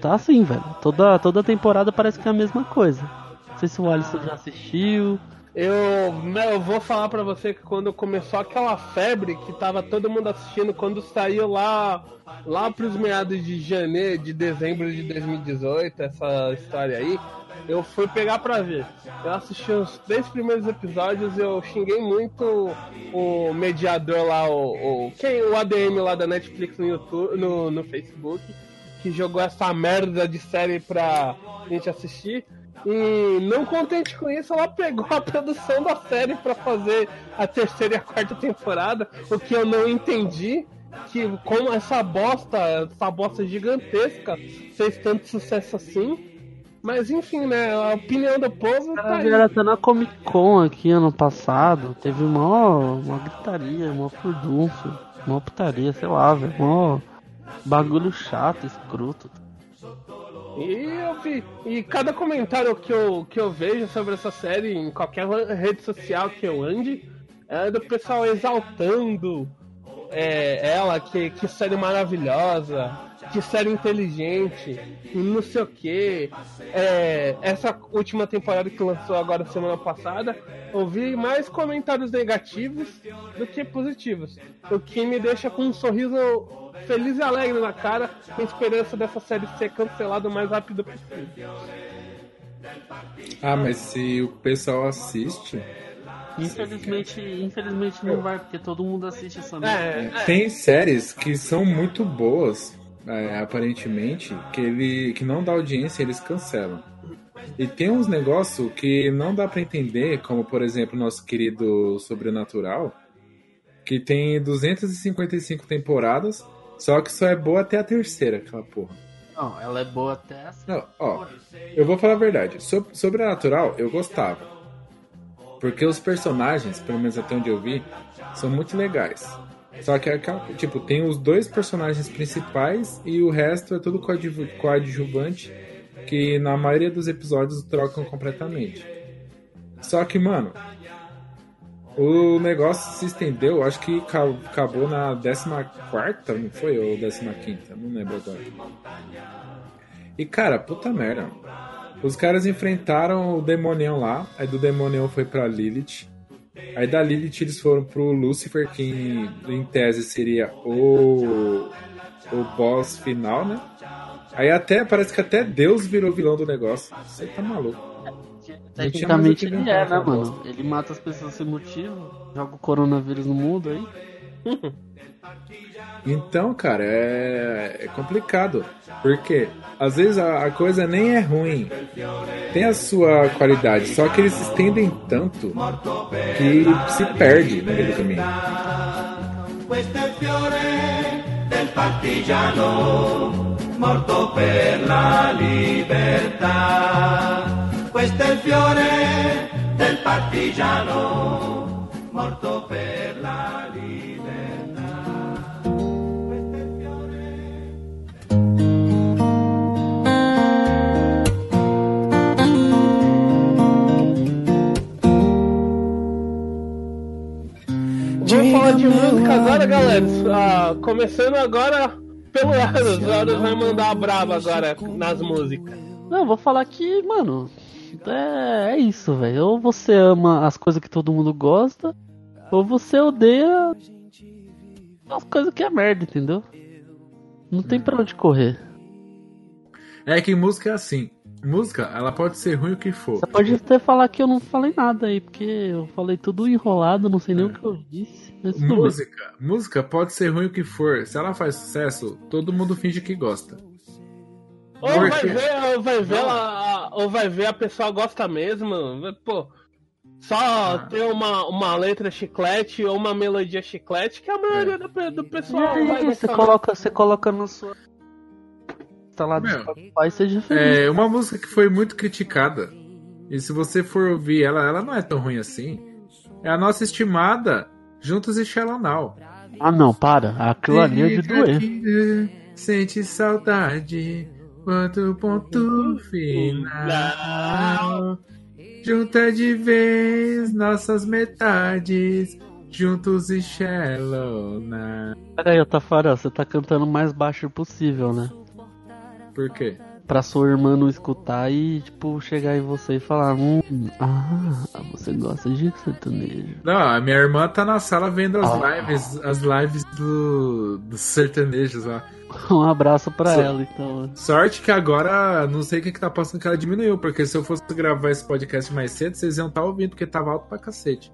[SPEAKER 3] Tá assim, velho. Toda, toda temporada parece que é a mesma coisa. Não sei se o Alisson já assistiu.
[SPEAKER 2] Eu, né, eu vou falar pra você que quando começou aquela febre que tava todo mundo assistindo, quando saiu lá, lá pros meados de janeiro, de dezembro de 2018, essa história aí, eu fui pegar pra ver. Eu assisti os três primeiros episódios, eu xinguei muito o mediador lá, o, o, quem, o ADM lá da Netflix no, YouTube, no, no Facebook, que jogou essa merda de série pra gente assistir. E não contente com isso, ela pegou a produção da série pra fazer a terceira e a quarta temporada, o que eu não entendi. Que como essa bosta, essa bosta gigantesca, fez tanto sucesso assim. Mas enfim, né? A opinião do povo tá
[SPEAKER 3] vieram até na Comic Con aqui ano passado. Teve mó, uma gritaria, mó furdunço, mó putaria, sei lá, velho. Mó bagulho chato, escroto.
[SPEAKER 2] E eu. E cada comentário que eu, que eu vejo sobre essa série em qualquer rede social que eu ande é do pessoal exaltando é, ela, que, que série maravilhosa, que série inteligente, e não sei o que. essa última temporada que lançou agora semana passada, eu vi mais comentários negativos do que positivos. O que me deixa com um sorriso feliz e alegre na cara, com esperança dessa série ser cancelada o mais rápido possível.
[SPEAKER 4] Ah, mas se o pessoal assiste.
[SPEAKER 3] Infelizmente, infelizmente não vai, porque todo mundo assiste essa merda.
[SPEAKER 2] É,
[SPEAKER 4] Tem séries que são muito boas, é, aparentemente, que, ele, que não dá audiência eles cancelam. E tem uns negócios que não dá pra entender, como por exemplo nosso querido Sobrenatural, que tem 255 temporadas, só que só é boa até a terceira, aquela porra.
[SPEAKER 3] Não, ela é boa até assim.
[SPEAKER 4] Não, ó, eu vou falar a verdade. Sob- Sobrenatural, eu gostava. Porque os personagens, pelo menos até onde eu vi, são muito legais. Só que, é tipo, tem os dois personagens principais e o resto é tudo coadju- coadjuvante, que na maioria dos episódios trocam completamente. Só que, mano, o negócio se estendeu, acho que ca- acabou na 14, não foi? Ou 15, não lembro agora. E cara, puta merda. Os caras enfrentaram o demonião lá, aí do demonião foi pra Lilith. Aí da Lilith eles foram pro Lucifer, que em, em tese seria o, o boss final, né? Aí até parece que até Deus virou vilão do negócio. Você tá maluco.
[SPEAKER 3] Tecnicamente ele é,
[SPEAKER 4] inventar
[SPEAKER 3] né,
[SPEAKER 4] essa
[SPEAKER 3] mano? Ele mata as pessoas sem motivo, joga o coronavírus no mundo aí. (laughs)
[SPEAKER 4] Então, cara, é, é complicado. Porque às vezes a, a coisa nem é ruim. Tem a sua qualidade, só que eles estendem tanto que se perde no meio do caminho.
[SPEAKER 6] Morto per la libertà. Questo è il fiore del partigiano, morto per la libertà.
[SPEAKER 2] Vamos falar de música agora, galera. Ah, começando agora pelo Eros. O Eros vai mandar a brava agora nas músicas.
[SPEAKER 3] Não, eu vou falar que, mano, é, é isso, velho. Ou você ama as coisas que todo mundo gosta, ou você odeia as coisas que é merda, entendeu? Não tem pra onde correr.
[SPEAKER 4] É que música é assim. Música, ela pode ser ruim o que for.
[SPEAKER 3] Você pode até falar que eu não falei nada aí, porque eu falei tudo enrolado, não sei nem o que eu disse. Bem.
[SPEAKER 4] Música, música pode ser ruim o que for. Se ela faz sucesso, todo mundo finge que gosta.
[SPEAKER 2] Ou vai ver, ou vai ver, a, ou vai ver a pessoa gosta mesmo. Pô, só ter uma, uma letra chiclete ou uma melodia chiclete que a maioria do, pe- do
[SPEAKER 3] E
[SPEAKER 2] pessoal vai
[SPEAKER 3] aí, você coloca, você coloca no sua. Tá lá do
[SPEAKER 4] Meu,
[SPEAKER 3] Spotify, seja feliz.
[SPEAKER 4] É uma música que foi muito criticada. E se você for ouvir ela, ela não é tão ruim assim. É a nossa estimada Juntos e Shallow
[SPEAKER 3] Ah não, para. Aquilo ali é de doer.
[SPEAKER 4] Sente saudade quanto ponto final. Junta de vez nossas metades. Juntos e Shallow Now.
[SPEAKER 3] Pera aí, Tafarel, você tá cantando o mais baixo possível, né?
[SPEAKER 4] Por quê?
[SPEAKER 3] Pra sua irmã não escutar e, tipo, chegar em você e falar: Hum, ah, você gosta de sertanejo.
[SPEAKER 4] Não, a minha irmã tá na sala vendo as
[SPEAKER 3] Ah.
[SPEAKER 4] lives, as lives do, dos sertanejos lá. (laughs)
[SPEAKER 3] Um abraço pra
[SPEAKER 4] Sim.
[SPEAKER 3] ela, então.
[SPEAKER 4] Sorte que agora, não sei o que que tá passando que ela diminuiu, porque se eu fosse gravar esse podcast mais cedo, vocês iam estar ouvindo, porque tava alto pra cacete.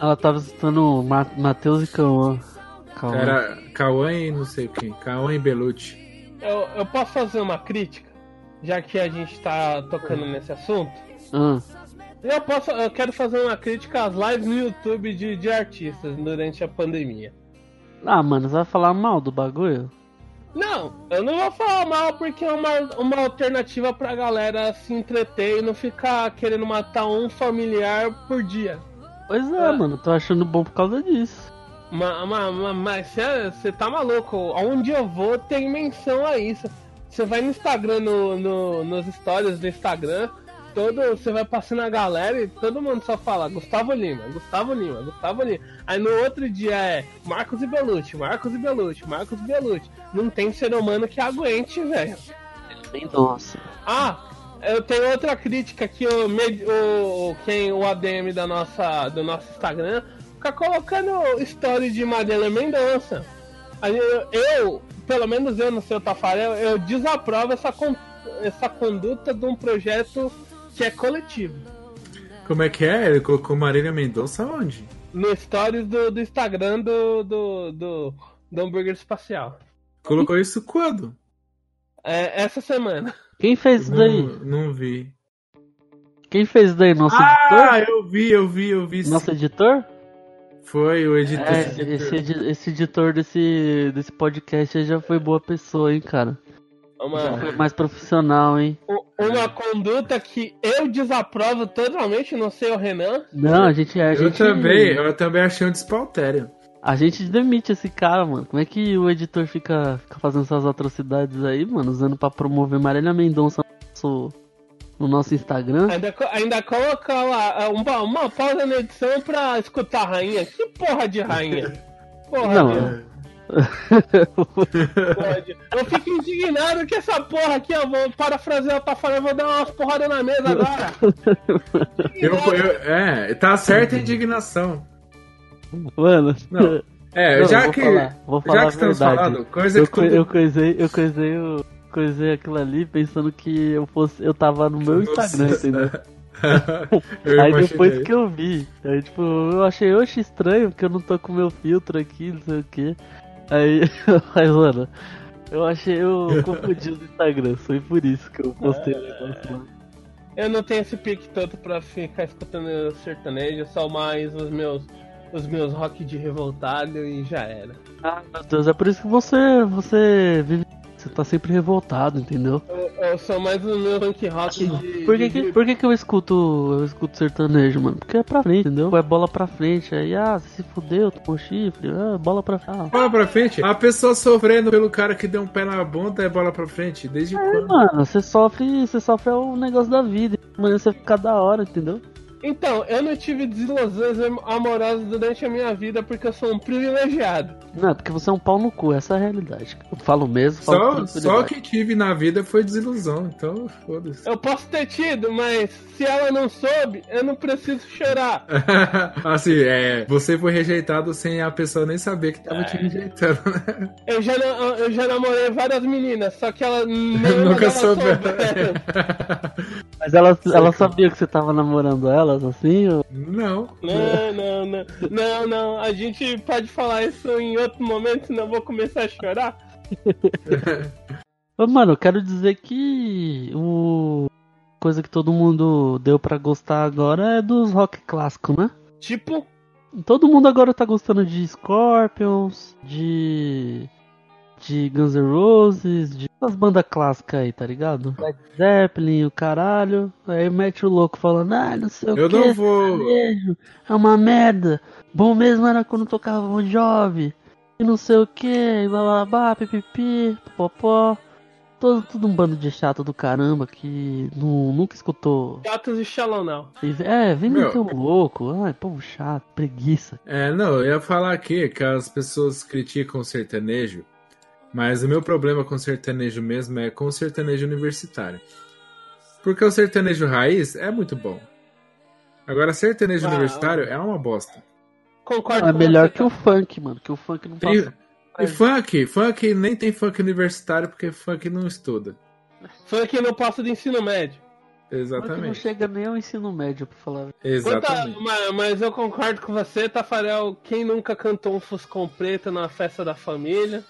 [SPEAKER 3] Ela tava escutando Ma Matheus e Cauã. Cauã.
[SPEAKER 4] Era Cauã e não sei o que, Cauã e Belucci.
[SPEAKER 2] Eu, eu posso fazer uma crítica, já que a gente tá tocando nesse assunto.
[SPEAKER 3] Ah,
[SPEAKER 2] Eu posso, eu quero fazer uma crítica às lives no YouTube de, de artistas durante a pandemia.
[SPEAKER 3] Ah, mano, você vai falar mal do bagulho?
[SPEAKER 2] Não, eu não vou falar mal porque é uma, uma alternativa pra galera se entreter e não ficar querendo matar um familiar por dia.
[SPEAKER 3] Pois é,
[SPEAKER 2] Ah.
[SPEAKER 3] mano, tô achando bom por causa disso.
[SPEAKER 2] Ma- ma- ma- Mas você tá maluco? Aonde eu vou tem menção a isso. Você vai no Instagram, no, no- nos stories do Instagram, todo, você vai passando a galera e todo mundo só fala Gustavo Lima, Gustavo Lima, Gustavo Lima. Aí no outro dia é Marcos e Belucci, Marcos e Belucci, Marcos e Belucci. Não tem ser humano que aguente, velho.
[SPEAKER 3] Nossa.
[SPEAKER 2] Ah, eu tenho outra crítica que o, o quem o ADM da nossa do nosso Instagram fica colocando story de Marília Mendonça. Eu, eu, pelo menos eu no seu Tafarel, eu desaprovo essa con- essa conduta de um projeto que é coletivo.
[SPEAKER 4] Como é que é? Ele colocou Marília Mendonça onde?
[SPEAKER 2] No stories do, do Instagram do, do, do, do hambúrguer espacial.
[SPEAKER 4] Colocou isso quando?
[SPEAKER 2] É, essa semana.
[SPEAKER 3] Quem fez isso daí?
[SPEAKER 4] Não, não vi.
[SPEAKER 3] Quem fez isso daí? Nosso
[SPEAKER 4] Ah,
[SPEAKER 3] editor?
[SPEAKER 4] eu vi, eu vi, eu vi. sim.
[SPEAKER 3] Nosso editor?
[SPEAKER 4] Foi o editor.
[SPEAKER 3] É, esse, edi- esse editor desse, desse podcast aí já foi boa pessoa, hein, cara.
[SPEAKER 2] Uma,
[SPEAKER 3] Foi mais profissional, hein?
[SPEAKER 2] uma conduta que eu desaprovo totalmente, não sei o Renan.
[SPEAKER 3] Não, a gente. A
[SPEAKER 4] Eu
[SPEAKER 3] gente
[SPEAKER 4] também, eu também achei um despautério.
[SPEAKER 3] A gente demite esse cara, mano. Como é que o editor fica, fica fazendo essas atrocidades aí, mano? Usando pra promover Marília Mendonça no nosso, no nosso Instagram?
[SPEAKER 2] Ainda, ainda coloca lá uh, uma, uma pausa na edição pra escutar a rainha. Que porra de rainha? (laughs) Porra
[SPEAKER 3] Não,
[SPEAKER 2] de, porra de- Eu fico indignado que essa porra aqui, eu vou parafrasear o Tafarel, eu vou dar umas porradas na mesa agora. (laughs)
[SPEAKER 4] Eu, eu- é, tá certa a indignação.
[SPEAKER 3] Mano.
[SPEAKER 4] Não, É,
[SPEAKER 3] Não,
[SPEAKER 4] já
[SPEAKER 3] vou
[SPEAKER 4] que,
[SPEAKER 3] falar, vou falar
[SPEAKER 4] já que estamos
[SPEAKER 3] verdade.
[SPEAKER 4] falando, coisa
[SPEAKER 3] eu,
[SPEAKER 4] que
[SPEAKER 3] eu coisei, eu coisei o coisei aquilo ali pensando que eu fosse. Eu tava no meu Instagram,
[SPEAKER 4] Nossa.
[SPEAKER 3] entendeu? (laughs)
[SPEAKER 4] Eu
[SPEAKER 3] Aí
[SPEAKER 4] imaginei.
[SPEAKER 3] depois que eu vi, aí tipo, eu achei oxe estranho porque eu não tô com meu filtro aqui, não sei o que. Aí, (laughs) aí, mano, eu achei, eu confundi o Instagram, foi por isso que eu postei o negócio lá.
[SPEAKER 2] Eu não tenho esse pique todo pra ficar escutando sertanejo, só mais os meus os meus rock de revoltado e já era.
[SPEAKER 3] Ah, meu Deus, é por isso que você, você vive, você tá sempre revoltado, entendeu?
[SPEAKER 2] Eu, eu sou mais os meus punk rock de.
[SPEAKER 3] Por que,
[SPEAKER 2] de-
[SPEAKER 3] que, por que que eu escuto eu escuto sertanejo, mano? Porque é pra frente, entendeu? É bola pra frente, aí, ah, você se fudeu, tomou chifre, ah, bola pra frente.
[SPEAKER 4] Bola pra frente. A pessoa sofrendo pelo cara que deu um pé na bunda é bola pra frente. Desde
[SPEAKER 3] É,
[SPEAKER 4] quando?
[SPEAKER 3] mano, você sofre, você sofre o negócio da vida. Amanhã você fica da hora, entendeu?
[SPEAKER 2] Então, eu não tive desilusões amorosas durante a minha vida porque eu sou um privilegiado.
[SPEAKER 3] Não, é porque você é um pau no cu, essa é a realidade. Eu falo mesmo, falo
[SPEAKER 4] Só, só que tive na vida foi desilusão, então foda-se.
[SPEAKER 2] Eu posso ter tido, mas se ela não soube, eu não preciso chorar. (laughs)
[SPEAKER 4] assim, é, você foi rejeitado sem a pessoa nem saber que tava
[SPEAKER 3] É.
[SPEAKER 4] te rejeitando, né?
[SPEAKER 2] Eu já, eu já namorei várias meninas, só que ela (laughs)
[SPEAKER 4] Nunca souberam.
[SPEAKER 2] souberam. (laughs)
[SPEAKER 3] Mas ela, ela sabia que você tava namorando elas, assim? Ou...
[SPEAKER 4] Não.
[SPEAKER 2] Não, não, não. Não, não. A gente pode falar isso em outro momento, senão eu vou começar a chorar. (laughs)
[SPEAKER 3] Ô, Mano, eu quero dizer que o coisa que todo mundo deu pra gostar agora é dos rock clássicos, né?
[SPEAKER 2] Tipo,
[SPEAKER 3] Todo mundo agora tá gostando de Scorpions, de. De Guns N' Roses, de essas bandas clássicas aí, tá ligado? Led Zeppelin, o caralho. Aí mete o louco falando, ah, não sei o
[SPEAKER 4] Eu
[SPEAKER 3] que.
[SPEAKER 4] não vou.
[SPEAKER 3] É uma merda. Bom mesmo era quando tocava o Jovem. E não sei o que, bababá, pipipi, popó. Todo, tudo um bando de chato do caramba que nu- nunca escutou.
[SPEAKER 2] gatos e Now.
[SPEAKER 3] E, é, vem
[SPEAKER 4] Meu.
[SPEAKER 3] meter um louco. Ai, povo chato, preguiça.
[SPEAKER 4] É, não, eu ia falar aqui que as pessoas criticam o sertanejo, mas o meu problema com o sertanejo mesmo é com o sertanejo universitário. Porque o sertanejo raiz é muito bom. Agora, sertanejo
[SPEAKER 2] Ah.
[SPEAKER 4] universitário é uma bosta.
[SPEAKER 2] Concordo
[SPEAKER 3] É melhor que o funk, mano, que o funk não
[SPEAKER 4] E,
[SPEAKER 3] passa.
[SPEAKER 4] e funk, funk nem tem funk universitário porque funk não estuda.
[SPEAKER 2] Funk no passo de ensino médio.
[SPEAKER 3] Funk não
[SPEAKER 4] Exatamente.
[SPEAKER 3] chega nem ao ensino médio, pra falar.
[SPEAKER 4] Exatamente.
[SPEAKER 2] ma- mas eu concordo com você, Tafarel. Quem nunca cantou um Fuscão Preto na festa da família?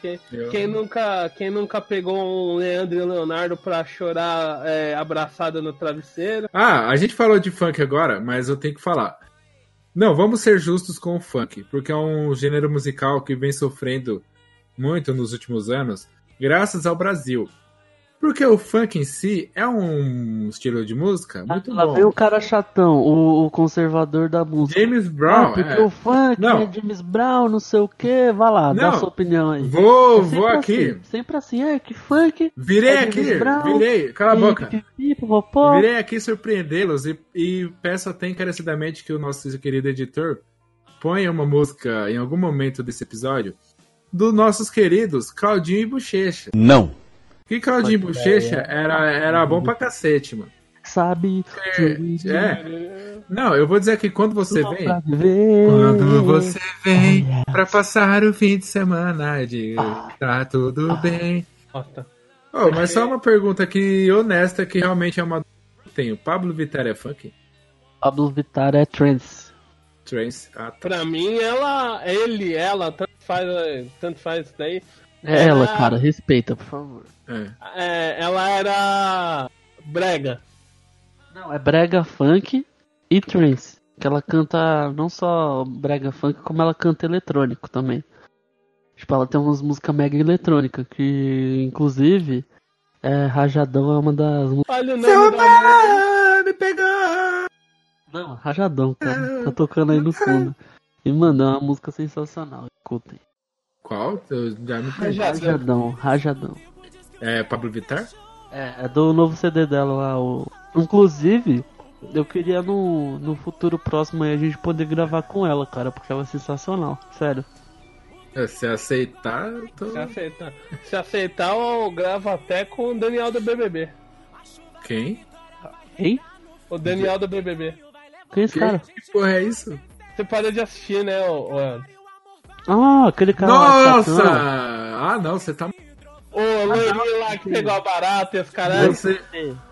[SPEAKER 2] Quem, quem nunca, quem nunca pegou um Leandro e Leonardo pra chorar é, abraçado no travesseiro?
[SPEAKER 4] Ah, a gente falou de funk agora, mas eu tenho que falar. Não, vamos ser justos com o funk, porque é um gênero musical que vem sofrendo muito nos últimos anos, graças ao Brasil. Porque o funk em si é um estilo de música muito
[SPEAKER 3] Lá vem
[SPEAKER 4] bom.
[SPEAKER 3] o cara chatão, o, o conservador da música.
[SPEAKER 4] James
[SPEAKER 3] Ah,
[SPEAKER 4] Brown,
[SPEAKER 3] porque
[SPEAKER 4] é.
[SPEAKER 3] o funk
[SPEAKER 4] Não.
[SPEAKER 3] é James Brown, não sei o que. Vai lá, dá
[SPEAKER 4] Não.
[SPEAKER 3] sua opinião aí.
[SPEAKER 4] Vou,
[SPEAKER 3] É sempre
[SPEAKER 4] vou aqui.
[SPEAKER 3] assim, sempre assim, é que funk.
[SPEAKER 4] Virei
[SPEAKER 3] É
[SPEAKER 4] aqui,
[SPEAKER 3] Brown,
[SPEAKER 4] virei, cala a boca.
[SPEAKER 3] popopó.
[SPEAKER 4] Virei aqui surpreendê-los e, e peço até encarecidamente que o nosso querido editor ponha uma música em algum momento desse episódio dos nossos queridos Claudinho e Bochecha.
[SPEAKER 7] Não.
[SPEAKER 4] Que Claudinho Bochecha era, era bom pra cacete, mano.
[SPEAKER 3] Sabe?
[SPEAKER 4] É, é. Não, eu vou dizer que quando você vem. Quando você vem pra passar o fim de semana de
[SPEAKER 3] Ah.
[SPEAKER 4] tá tudo bem.
[SPEAKER 2] Nossa.
[SPEAKER 4] Oh, mas só uma pergunta aqui honesta que realmente é uma. Tenho. Pablo Vittar é funk?
[SPEAKER 3] Pablo Vittar é trance.
[SPEAKER 4] Trance. Ah, tá.
[SPEAKER 2] Pra mim, ela, ele, ela, tanto faz, tanto faz isso daí.
[SPEAKER 3] É ela,
[SPEAKER 2] Ah.
[SPEAKER 3] cara, respeita, por favor.
[SPEAKER 4] É.
[SPEAKER 2] É, ela era brega.
[SPEAKER 3] Não, é brega funk e trance. Que ela canta não só brega funk, como ela canta eletrônico também. Tipo, ela tem umas músicas mega eletrônicas, que inclusive é, Rajadão é uma das músicas.
[SPEAKER 2] Olha o nome da
[SPEAKER 4] me pegou!
[SPEAKER 3] Não, Rajadão, cara. Tá tocando aí no fundo. E, mano, é uma música sensacional. Escutem.
[SPEAKER 4] Qual? Eu já me.
[SPEAKER 2] Rajadão,
[SPEAKER 3] Rajadão.
[SPEAKER 4] É Pablo Vittar?
[SPEAKER 3] É, é do novo CD dela lá. O... Inclusive, eu queria no, no futuro próximo aí a gente poder gravar com ela, cara, porque ela é sensacional. Sério.
[SPEAKER 4] É, Se aceitar, eu tô...
[SPEAKER 2] Se aceitar, se aceitar, eu gravo até com o Daniel do BBB.
[SPEAKER 4] Quem?
[SPEAKER 3] Hein?
[SPEAKER 2] O Daniel do BBB.
[SPEAKER 3] Quem é esse cara?
[SPEAKER 4] Que porra é isso?
[SPEAKER 2] Você parou de assistir, né, ô, ô, Ana?
[SPEAKER 3] Ah, aquele cara lá.
[SPEAKER 4] Nossa!
[SPEAKER 3] chatão.
[SPEAKER 4] Ah, não, você tá.
[SPEAKER 2] O loirinho lá que pegou a barata e os caras.
[SPEAKER 4] Você,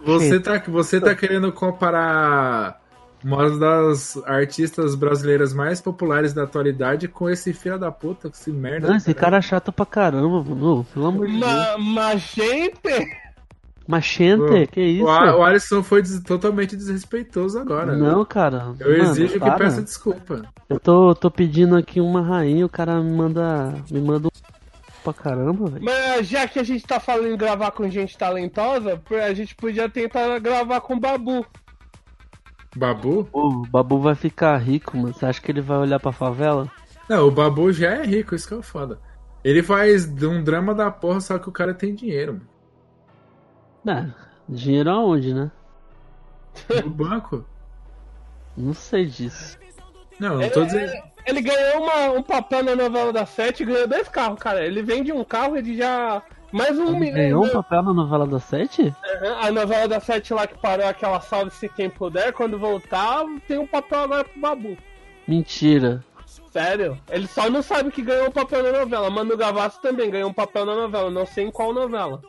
[SPEAKER 4] você, tá, você tá querendo comparar uma das artistas brasileiras mais populares da atualidade com esse filho da puta, com esse merda.
[SPEAKER 3] Não, esse cara é chato pra caramba, mano. Ô, Pelo amor de Deus.
[SPEAKER 2] Ma, mas, gente,
[SPEAKER 3] Machente, que isso?
[SPEAKER 4] O, o Alisson foi des- totalmente desrespeitoso agora.
[SPEAKER 3] Não, cara.
[SPEAKER 4] Eu
[SPEAKER 3] Mano,
[SPEAKER 4] exijo que
[SPEAKER 3] para.
[SPEAKER 4] peça desculpa.
[SPEAKER 3] Eu tô, tô pedindo aqui uma rainha, o cara me manda. Me manda um pra caramba, velho.
[SPEAKER 2] mas já que a gente tá falando em gravar com gente talentosa, a gente podia tentar gravar com o Babu.
[SPEAKER 4] Babu?
[SPEAKER 3] O Babu vai ficar rico, mano. Você acha que ele vai olhar pra favela?
[SPEAKER 4] Não, o Babu já é rico, isso que é foda. Ele faz de um drama da porra, só que o cara tem dinheiro, mano.
[SPEAKER 3] É, dinheiro aonde, né?
[SPEAKER 4] No banco?
[SPEAKER 3] Não sei disso.
[SPEAKER 4] Não, não tô dizendo.
[SPEAKER 2] Ele ganhou uma- um papel na novela da Sete e ganhou dois carros, cara. Ele vende um carro, ele já. Mais um
[SPEAKER 3] Ele
[SPEAKER 2] milhão.
[SPEAKER 3] ganhou um papel na novela da Sete?
[SPEAKER 2] Uhum, A novela da Sete lá que parou aquela salve se quem puder, quando voltar, tem um papel agora pro Babu.
[SPEAKER 3] Mentira.
[SPEAKER 2] Sério? Ele só não sabe que ganhou um papel na novela. Manu Gavassi também ganhou um papel na novela, não sei em qual novela.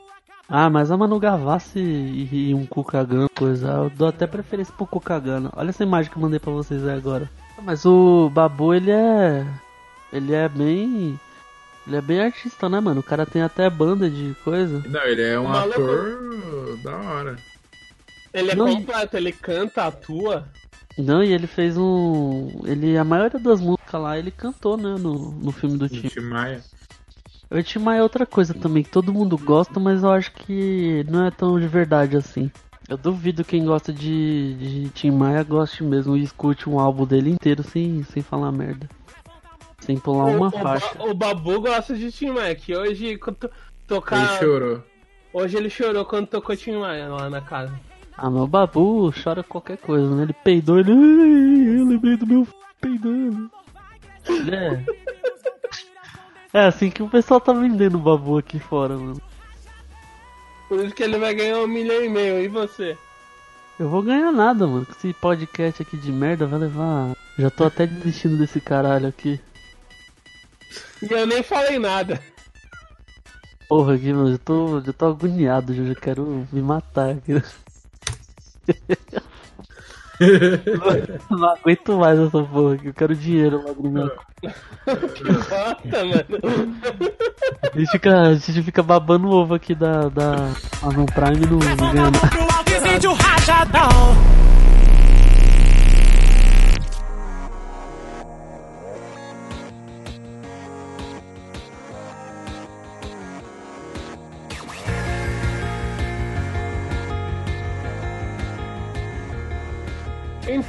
[SPEAKER 3] Ah, mas a Manu Gavassi e, e um Kukagano, coisa, eu dou até preferência pro Kukagano. Olha essa imagem que eu mandei pra vocês aí agora. Mas o Babu, ele é. Ele é bem. Ele é bem artista, né, mano? O cara tem até banda de coisa.
[SPEAKER 4] Não, ele é um
[SPEAKER 2] maluco-
[SPEAKER 4] ator da hora.
[SPEAKER 2] Ele é
[SPEAKER 3] Não.
[SPEAKER 2] completo, ele canta, atua.
[SPEAKER 3] Não, e ele fez um. Ele. A maioria das músicas lá ele cantou, né? No, no filme do Tim.
[SPEAKER 4] Tim Maia.
[SPEAKER 3] O Tim Maia é outra coisa também, que todo mundo gosta, mas eu acho que não é tão de verdade assim. Eu duvido quem gosta de, de Tim Maia goste mesmo e escute um álbum dele inteiro sem, sem falar merda. Sem pular
[SPEAKER 2] O-
[SPEAKER 3] uma
[SPEAKER 2] o,
[SPEAKER 3] faixa.
[SPEAKER 2] Ba- o Babu gosta de Tim Maia, que hoje quando to-
[SPEAKER 4] Ele
[SPEAKER 2] tocar.
[SPEAKER 4] chorou.
[SPEAKER 2] Hoje ele chorou quando tocou Tim Maia lá na casa.
[SPEAKER 3] Ah, meu babu chora qualquer coisa, né? Ele peidou, ele. Eu lembrei do meu peidando. É. (laughs) É assim que o pessoal tá vendendo o babu aqui fora, mano.
[SPEAKER 2] Por isso que ele vai ganhar um milhão e meio, e você?
[SPEAKER 3] Eu vou ganhar nada, mano. Esse podcast aqui de merda vai levar. Já tô até desistindo desse caralho aqui.
[SPEAKER 2] E eu nem falei nada.
[SPEAKER 3] Porra, aqui, mano, eu tô, eu tô agoniado, eu já quero me matar aqui. (laughs) não, (laughs) não aguento mais essa porra aqui, eu quero dinheiro no meu.
[SPEAKER 2] Bota, mano.
[SPEAKER 3] A gente fica, a gente fica babando o ovo aqui da, da Amazon Prime e não,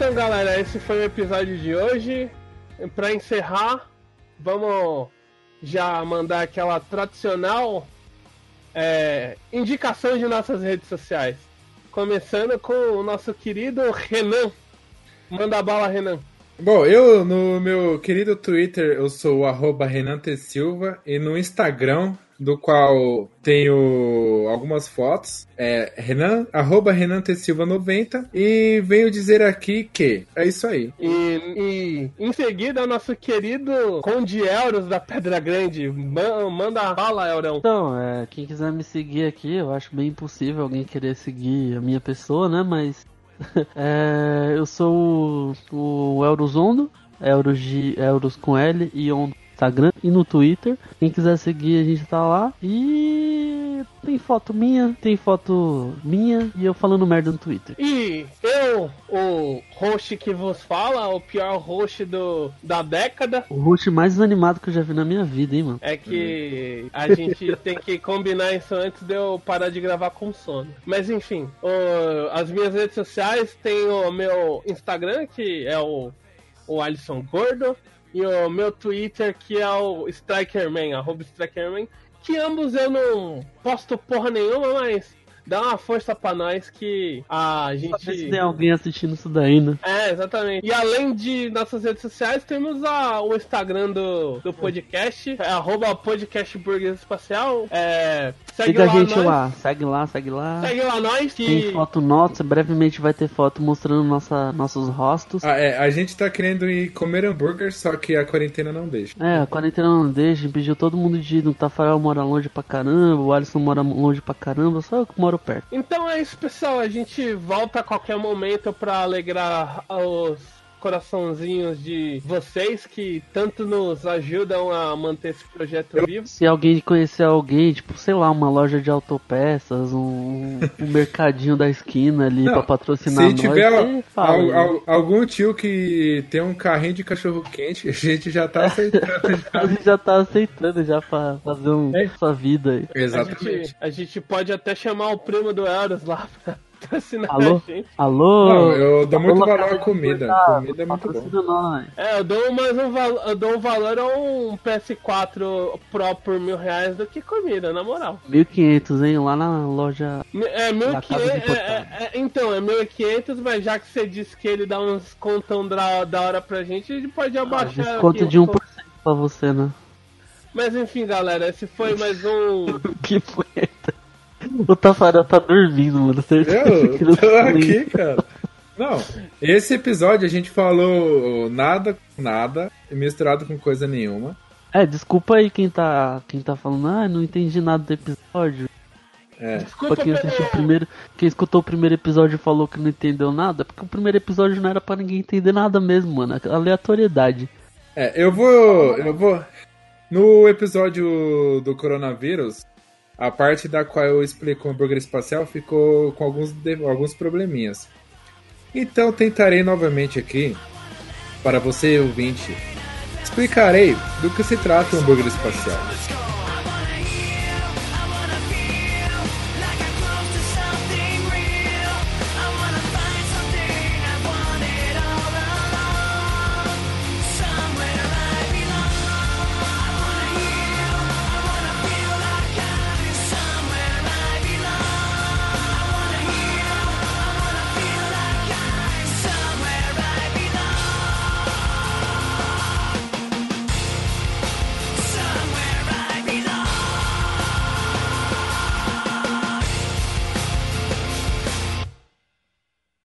[SPEAKER 2] Então, galera, esse foi o episódio de hoje. Pra encerrar, vamos já mandar aquela tradicional é, indicação de nossas redes sociais. Começando com o nosso querido Renan. Manda bala, Renan.
[SPEAKER 4] Bom, eu no meu querido Twitter eu sou o arroba Renan T. Silva e no Instagram, do qual tenho algumas fotos, é Renan, arroba Renan T. Silva 90 e venho dizer aqui que é isso aí.
[SPEAKER 2] E, e em seguida, o nosso querido Conde Euros da Pedra Grande. Ma- Manda bala, Eurão.
[SPEAKER 3] Então, é, quem quiser me seguir aqui, eu acho bem impossível alguém querer seguir a minha pessoa, né? Mas (laughs) é, eu sou o, o Eurozondo, Euros, de, Euros com L e on no Instagram e no Twitter. Quem quiser seguir, a gente tá lá. E tem foto minha, tem foto minha e eu falando merda no Twitter.
[SPEAKER 2] E eu, o host que vos fala, o pior host do, da década,
[SPEAKER 3] O host mais desanimado que eu já vi na minha vida, hein, mano.
[SPEAKER 2] é que a gente (laughs) tem que combinar isso antes de eu parar de gravar com sono. Mas enfim, o- as minhas redes sociais tem o meu Instagram, que é o, o Alisson Gordo, e o meu Twitter, que é o Strikerman, arroba Strikerman, que ambos eu não posto porra nenhuma, mas dá uma força pra nós que a
[SPEAKER 3] Pra ver se
[SPEAKER 2] gente.
[SPEAKER 3] tem alguém assistindo isso daí, né?
[SPEAKER 2] É, exatamente. E além de nossas redes sociais, temos a, o Instagram do, do podcast, é arroba podcast Burguês Espacial. É, segue
[SPEAKER 3] Siga a
[SPEAKER 2] lá
[SPEAKER 3] gente
[SPEAKER 2] nós,
[SPEAKER 3] lá, segue lá, segue lá.
[SPEAKER 2] Segue lá nós que...
[SPEAKER 3] Tem foto nossa, brevemente vai ter foto mostrando nossa, nossos rostos.
[SPEAKER 4] Ah, é, a gente tá querendo ir comer hambúrguer, só que a quarentena não deixa.
[SPEAKER 3] É, a quarentena não deixa, impediu todo mundo de ir. O Tafarel mora longe pra caramba, o Alisson mora longe pra caramba, só eu que moro perto.
[SPEAKER 2] Então é isso, pessoal. A gente volta a qualquer momento pra alegrar os coraçãozinhos de vocês que tanto nos ajudam a manter esse projeto vivo.
[SPEAKER 3] Se alguém conhecer alguém, tipo, sei lá, uma loja de autopeças, um, um mercadinho da esquina ali pra patrocinar
[SPEAKER 4] Se
[SPEAKER 3] nós,
[SPEAKER 4] tiver
[SPEAKER 3] você fala,
[SPEAKER 4] al-
[SPEAKER 3] né?
[SPEAKER 4] al- algum tio que tem um carrinho de cachorro quente, a gente já tá aceitando. (laughs)
[SPEAKER 3] A gente já tá aceitando já pra fazer um,
[SPEAKER 4] É.
[SPEAKER 3] sua vida aí.
[SPEAKER 2] A
[SPEAKER 4] Exatamente.
[SPEAKER 2] gente, a gente pode até chamar o primo do Eros lá pra patrocinar
[SPEAKER 3] Alô?
[SPEAKER 2] a gente.
[SPEAKER 3] Alô?
[SPEAKER 4] Não, eu dou muito
[SPEAKER 3] Alô,
[SPEAKER 4] valor à comida.
[SPEAKER 3] tá,
[SPEAKER 4] Comida é muito bom.
[SPEAKER 2] É, eu dou mais um valor, eu dou um valor a um PS4 Pro por mil reais do que comida, na moral.
[SPEAKER 3] 1500, hein? Lá na loja.
[SPEAKER 2] É,
[SPEAKER 3] Na casa de
[SPEAKER 2] 1.500, é, é, é, então, é 1.500, mas já que você disse que ele dá uns contão da, da hora pra gente, a gente pode abaixar.
[SPEAKER 3] Desconto
[SPEAKER 2] aqui
[SPEAKER 3] de
[SPEAKER 2] um
[SPEAKER 3] 1%
[SPEAKER 2] pouco.
[SPEAKER 3] pra você, né?
[SPEAKER 2] Mas enfim, galera, esse foi mais um. (laughs)
[SPEAKER 3] Que poeta. O Tafarel tá dormindo, mano.
[SPEAKER 4] Eu
[SPEAKER 3] não
[SPEAKER 4] tô aqui, cara. Não, esse episódio a gente falou nada, nada, misturado com coisa nenhuma.
[SPEAKER 3] É, desculpa aí quem tá, quem tá falando, ah, não entendi nada do episódio.
[SPEAKER 4] É.
[SPEAKER 2] Desculpa
[SPEAKER 3] quem assistiu o primeiro, quem escutou o primeiro episódio e falou que não entendeu nada, porque o primeiro episódio não era pra ninguém entender nada mesmo, mano. Aleatoriedade.
[SPEAKER 4] É, eu vou. Eu vou. No episódio do coronavírus, a parte da qual eu explico o hambúrguer espacial ficou com alguns, alguns probleminhas. Então tentarei novamente aqui, para você ouvinte, explicarei do que se trata o hambúrguer espacial.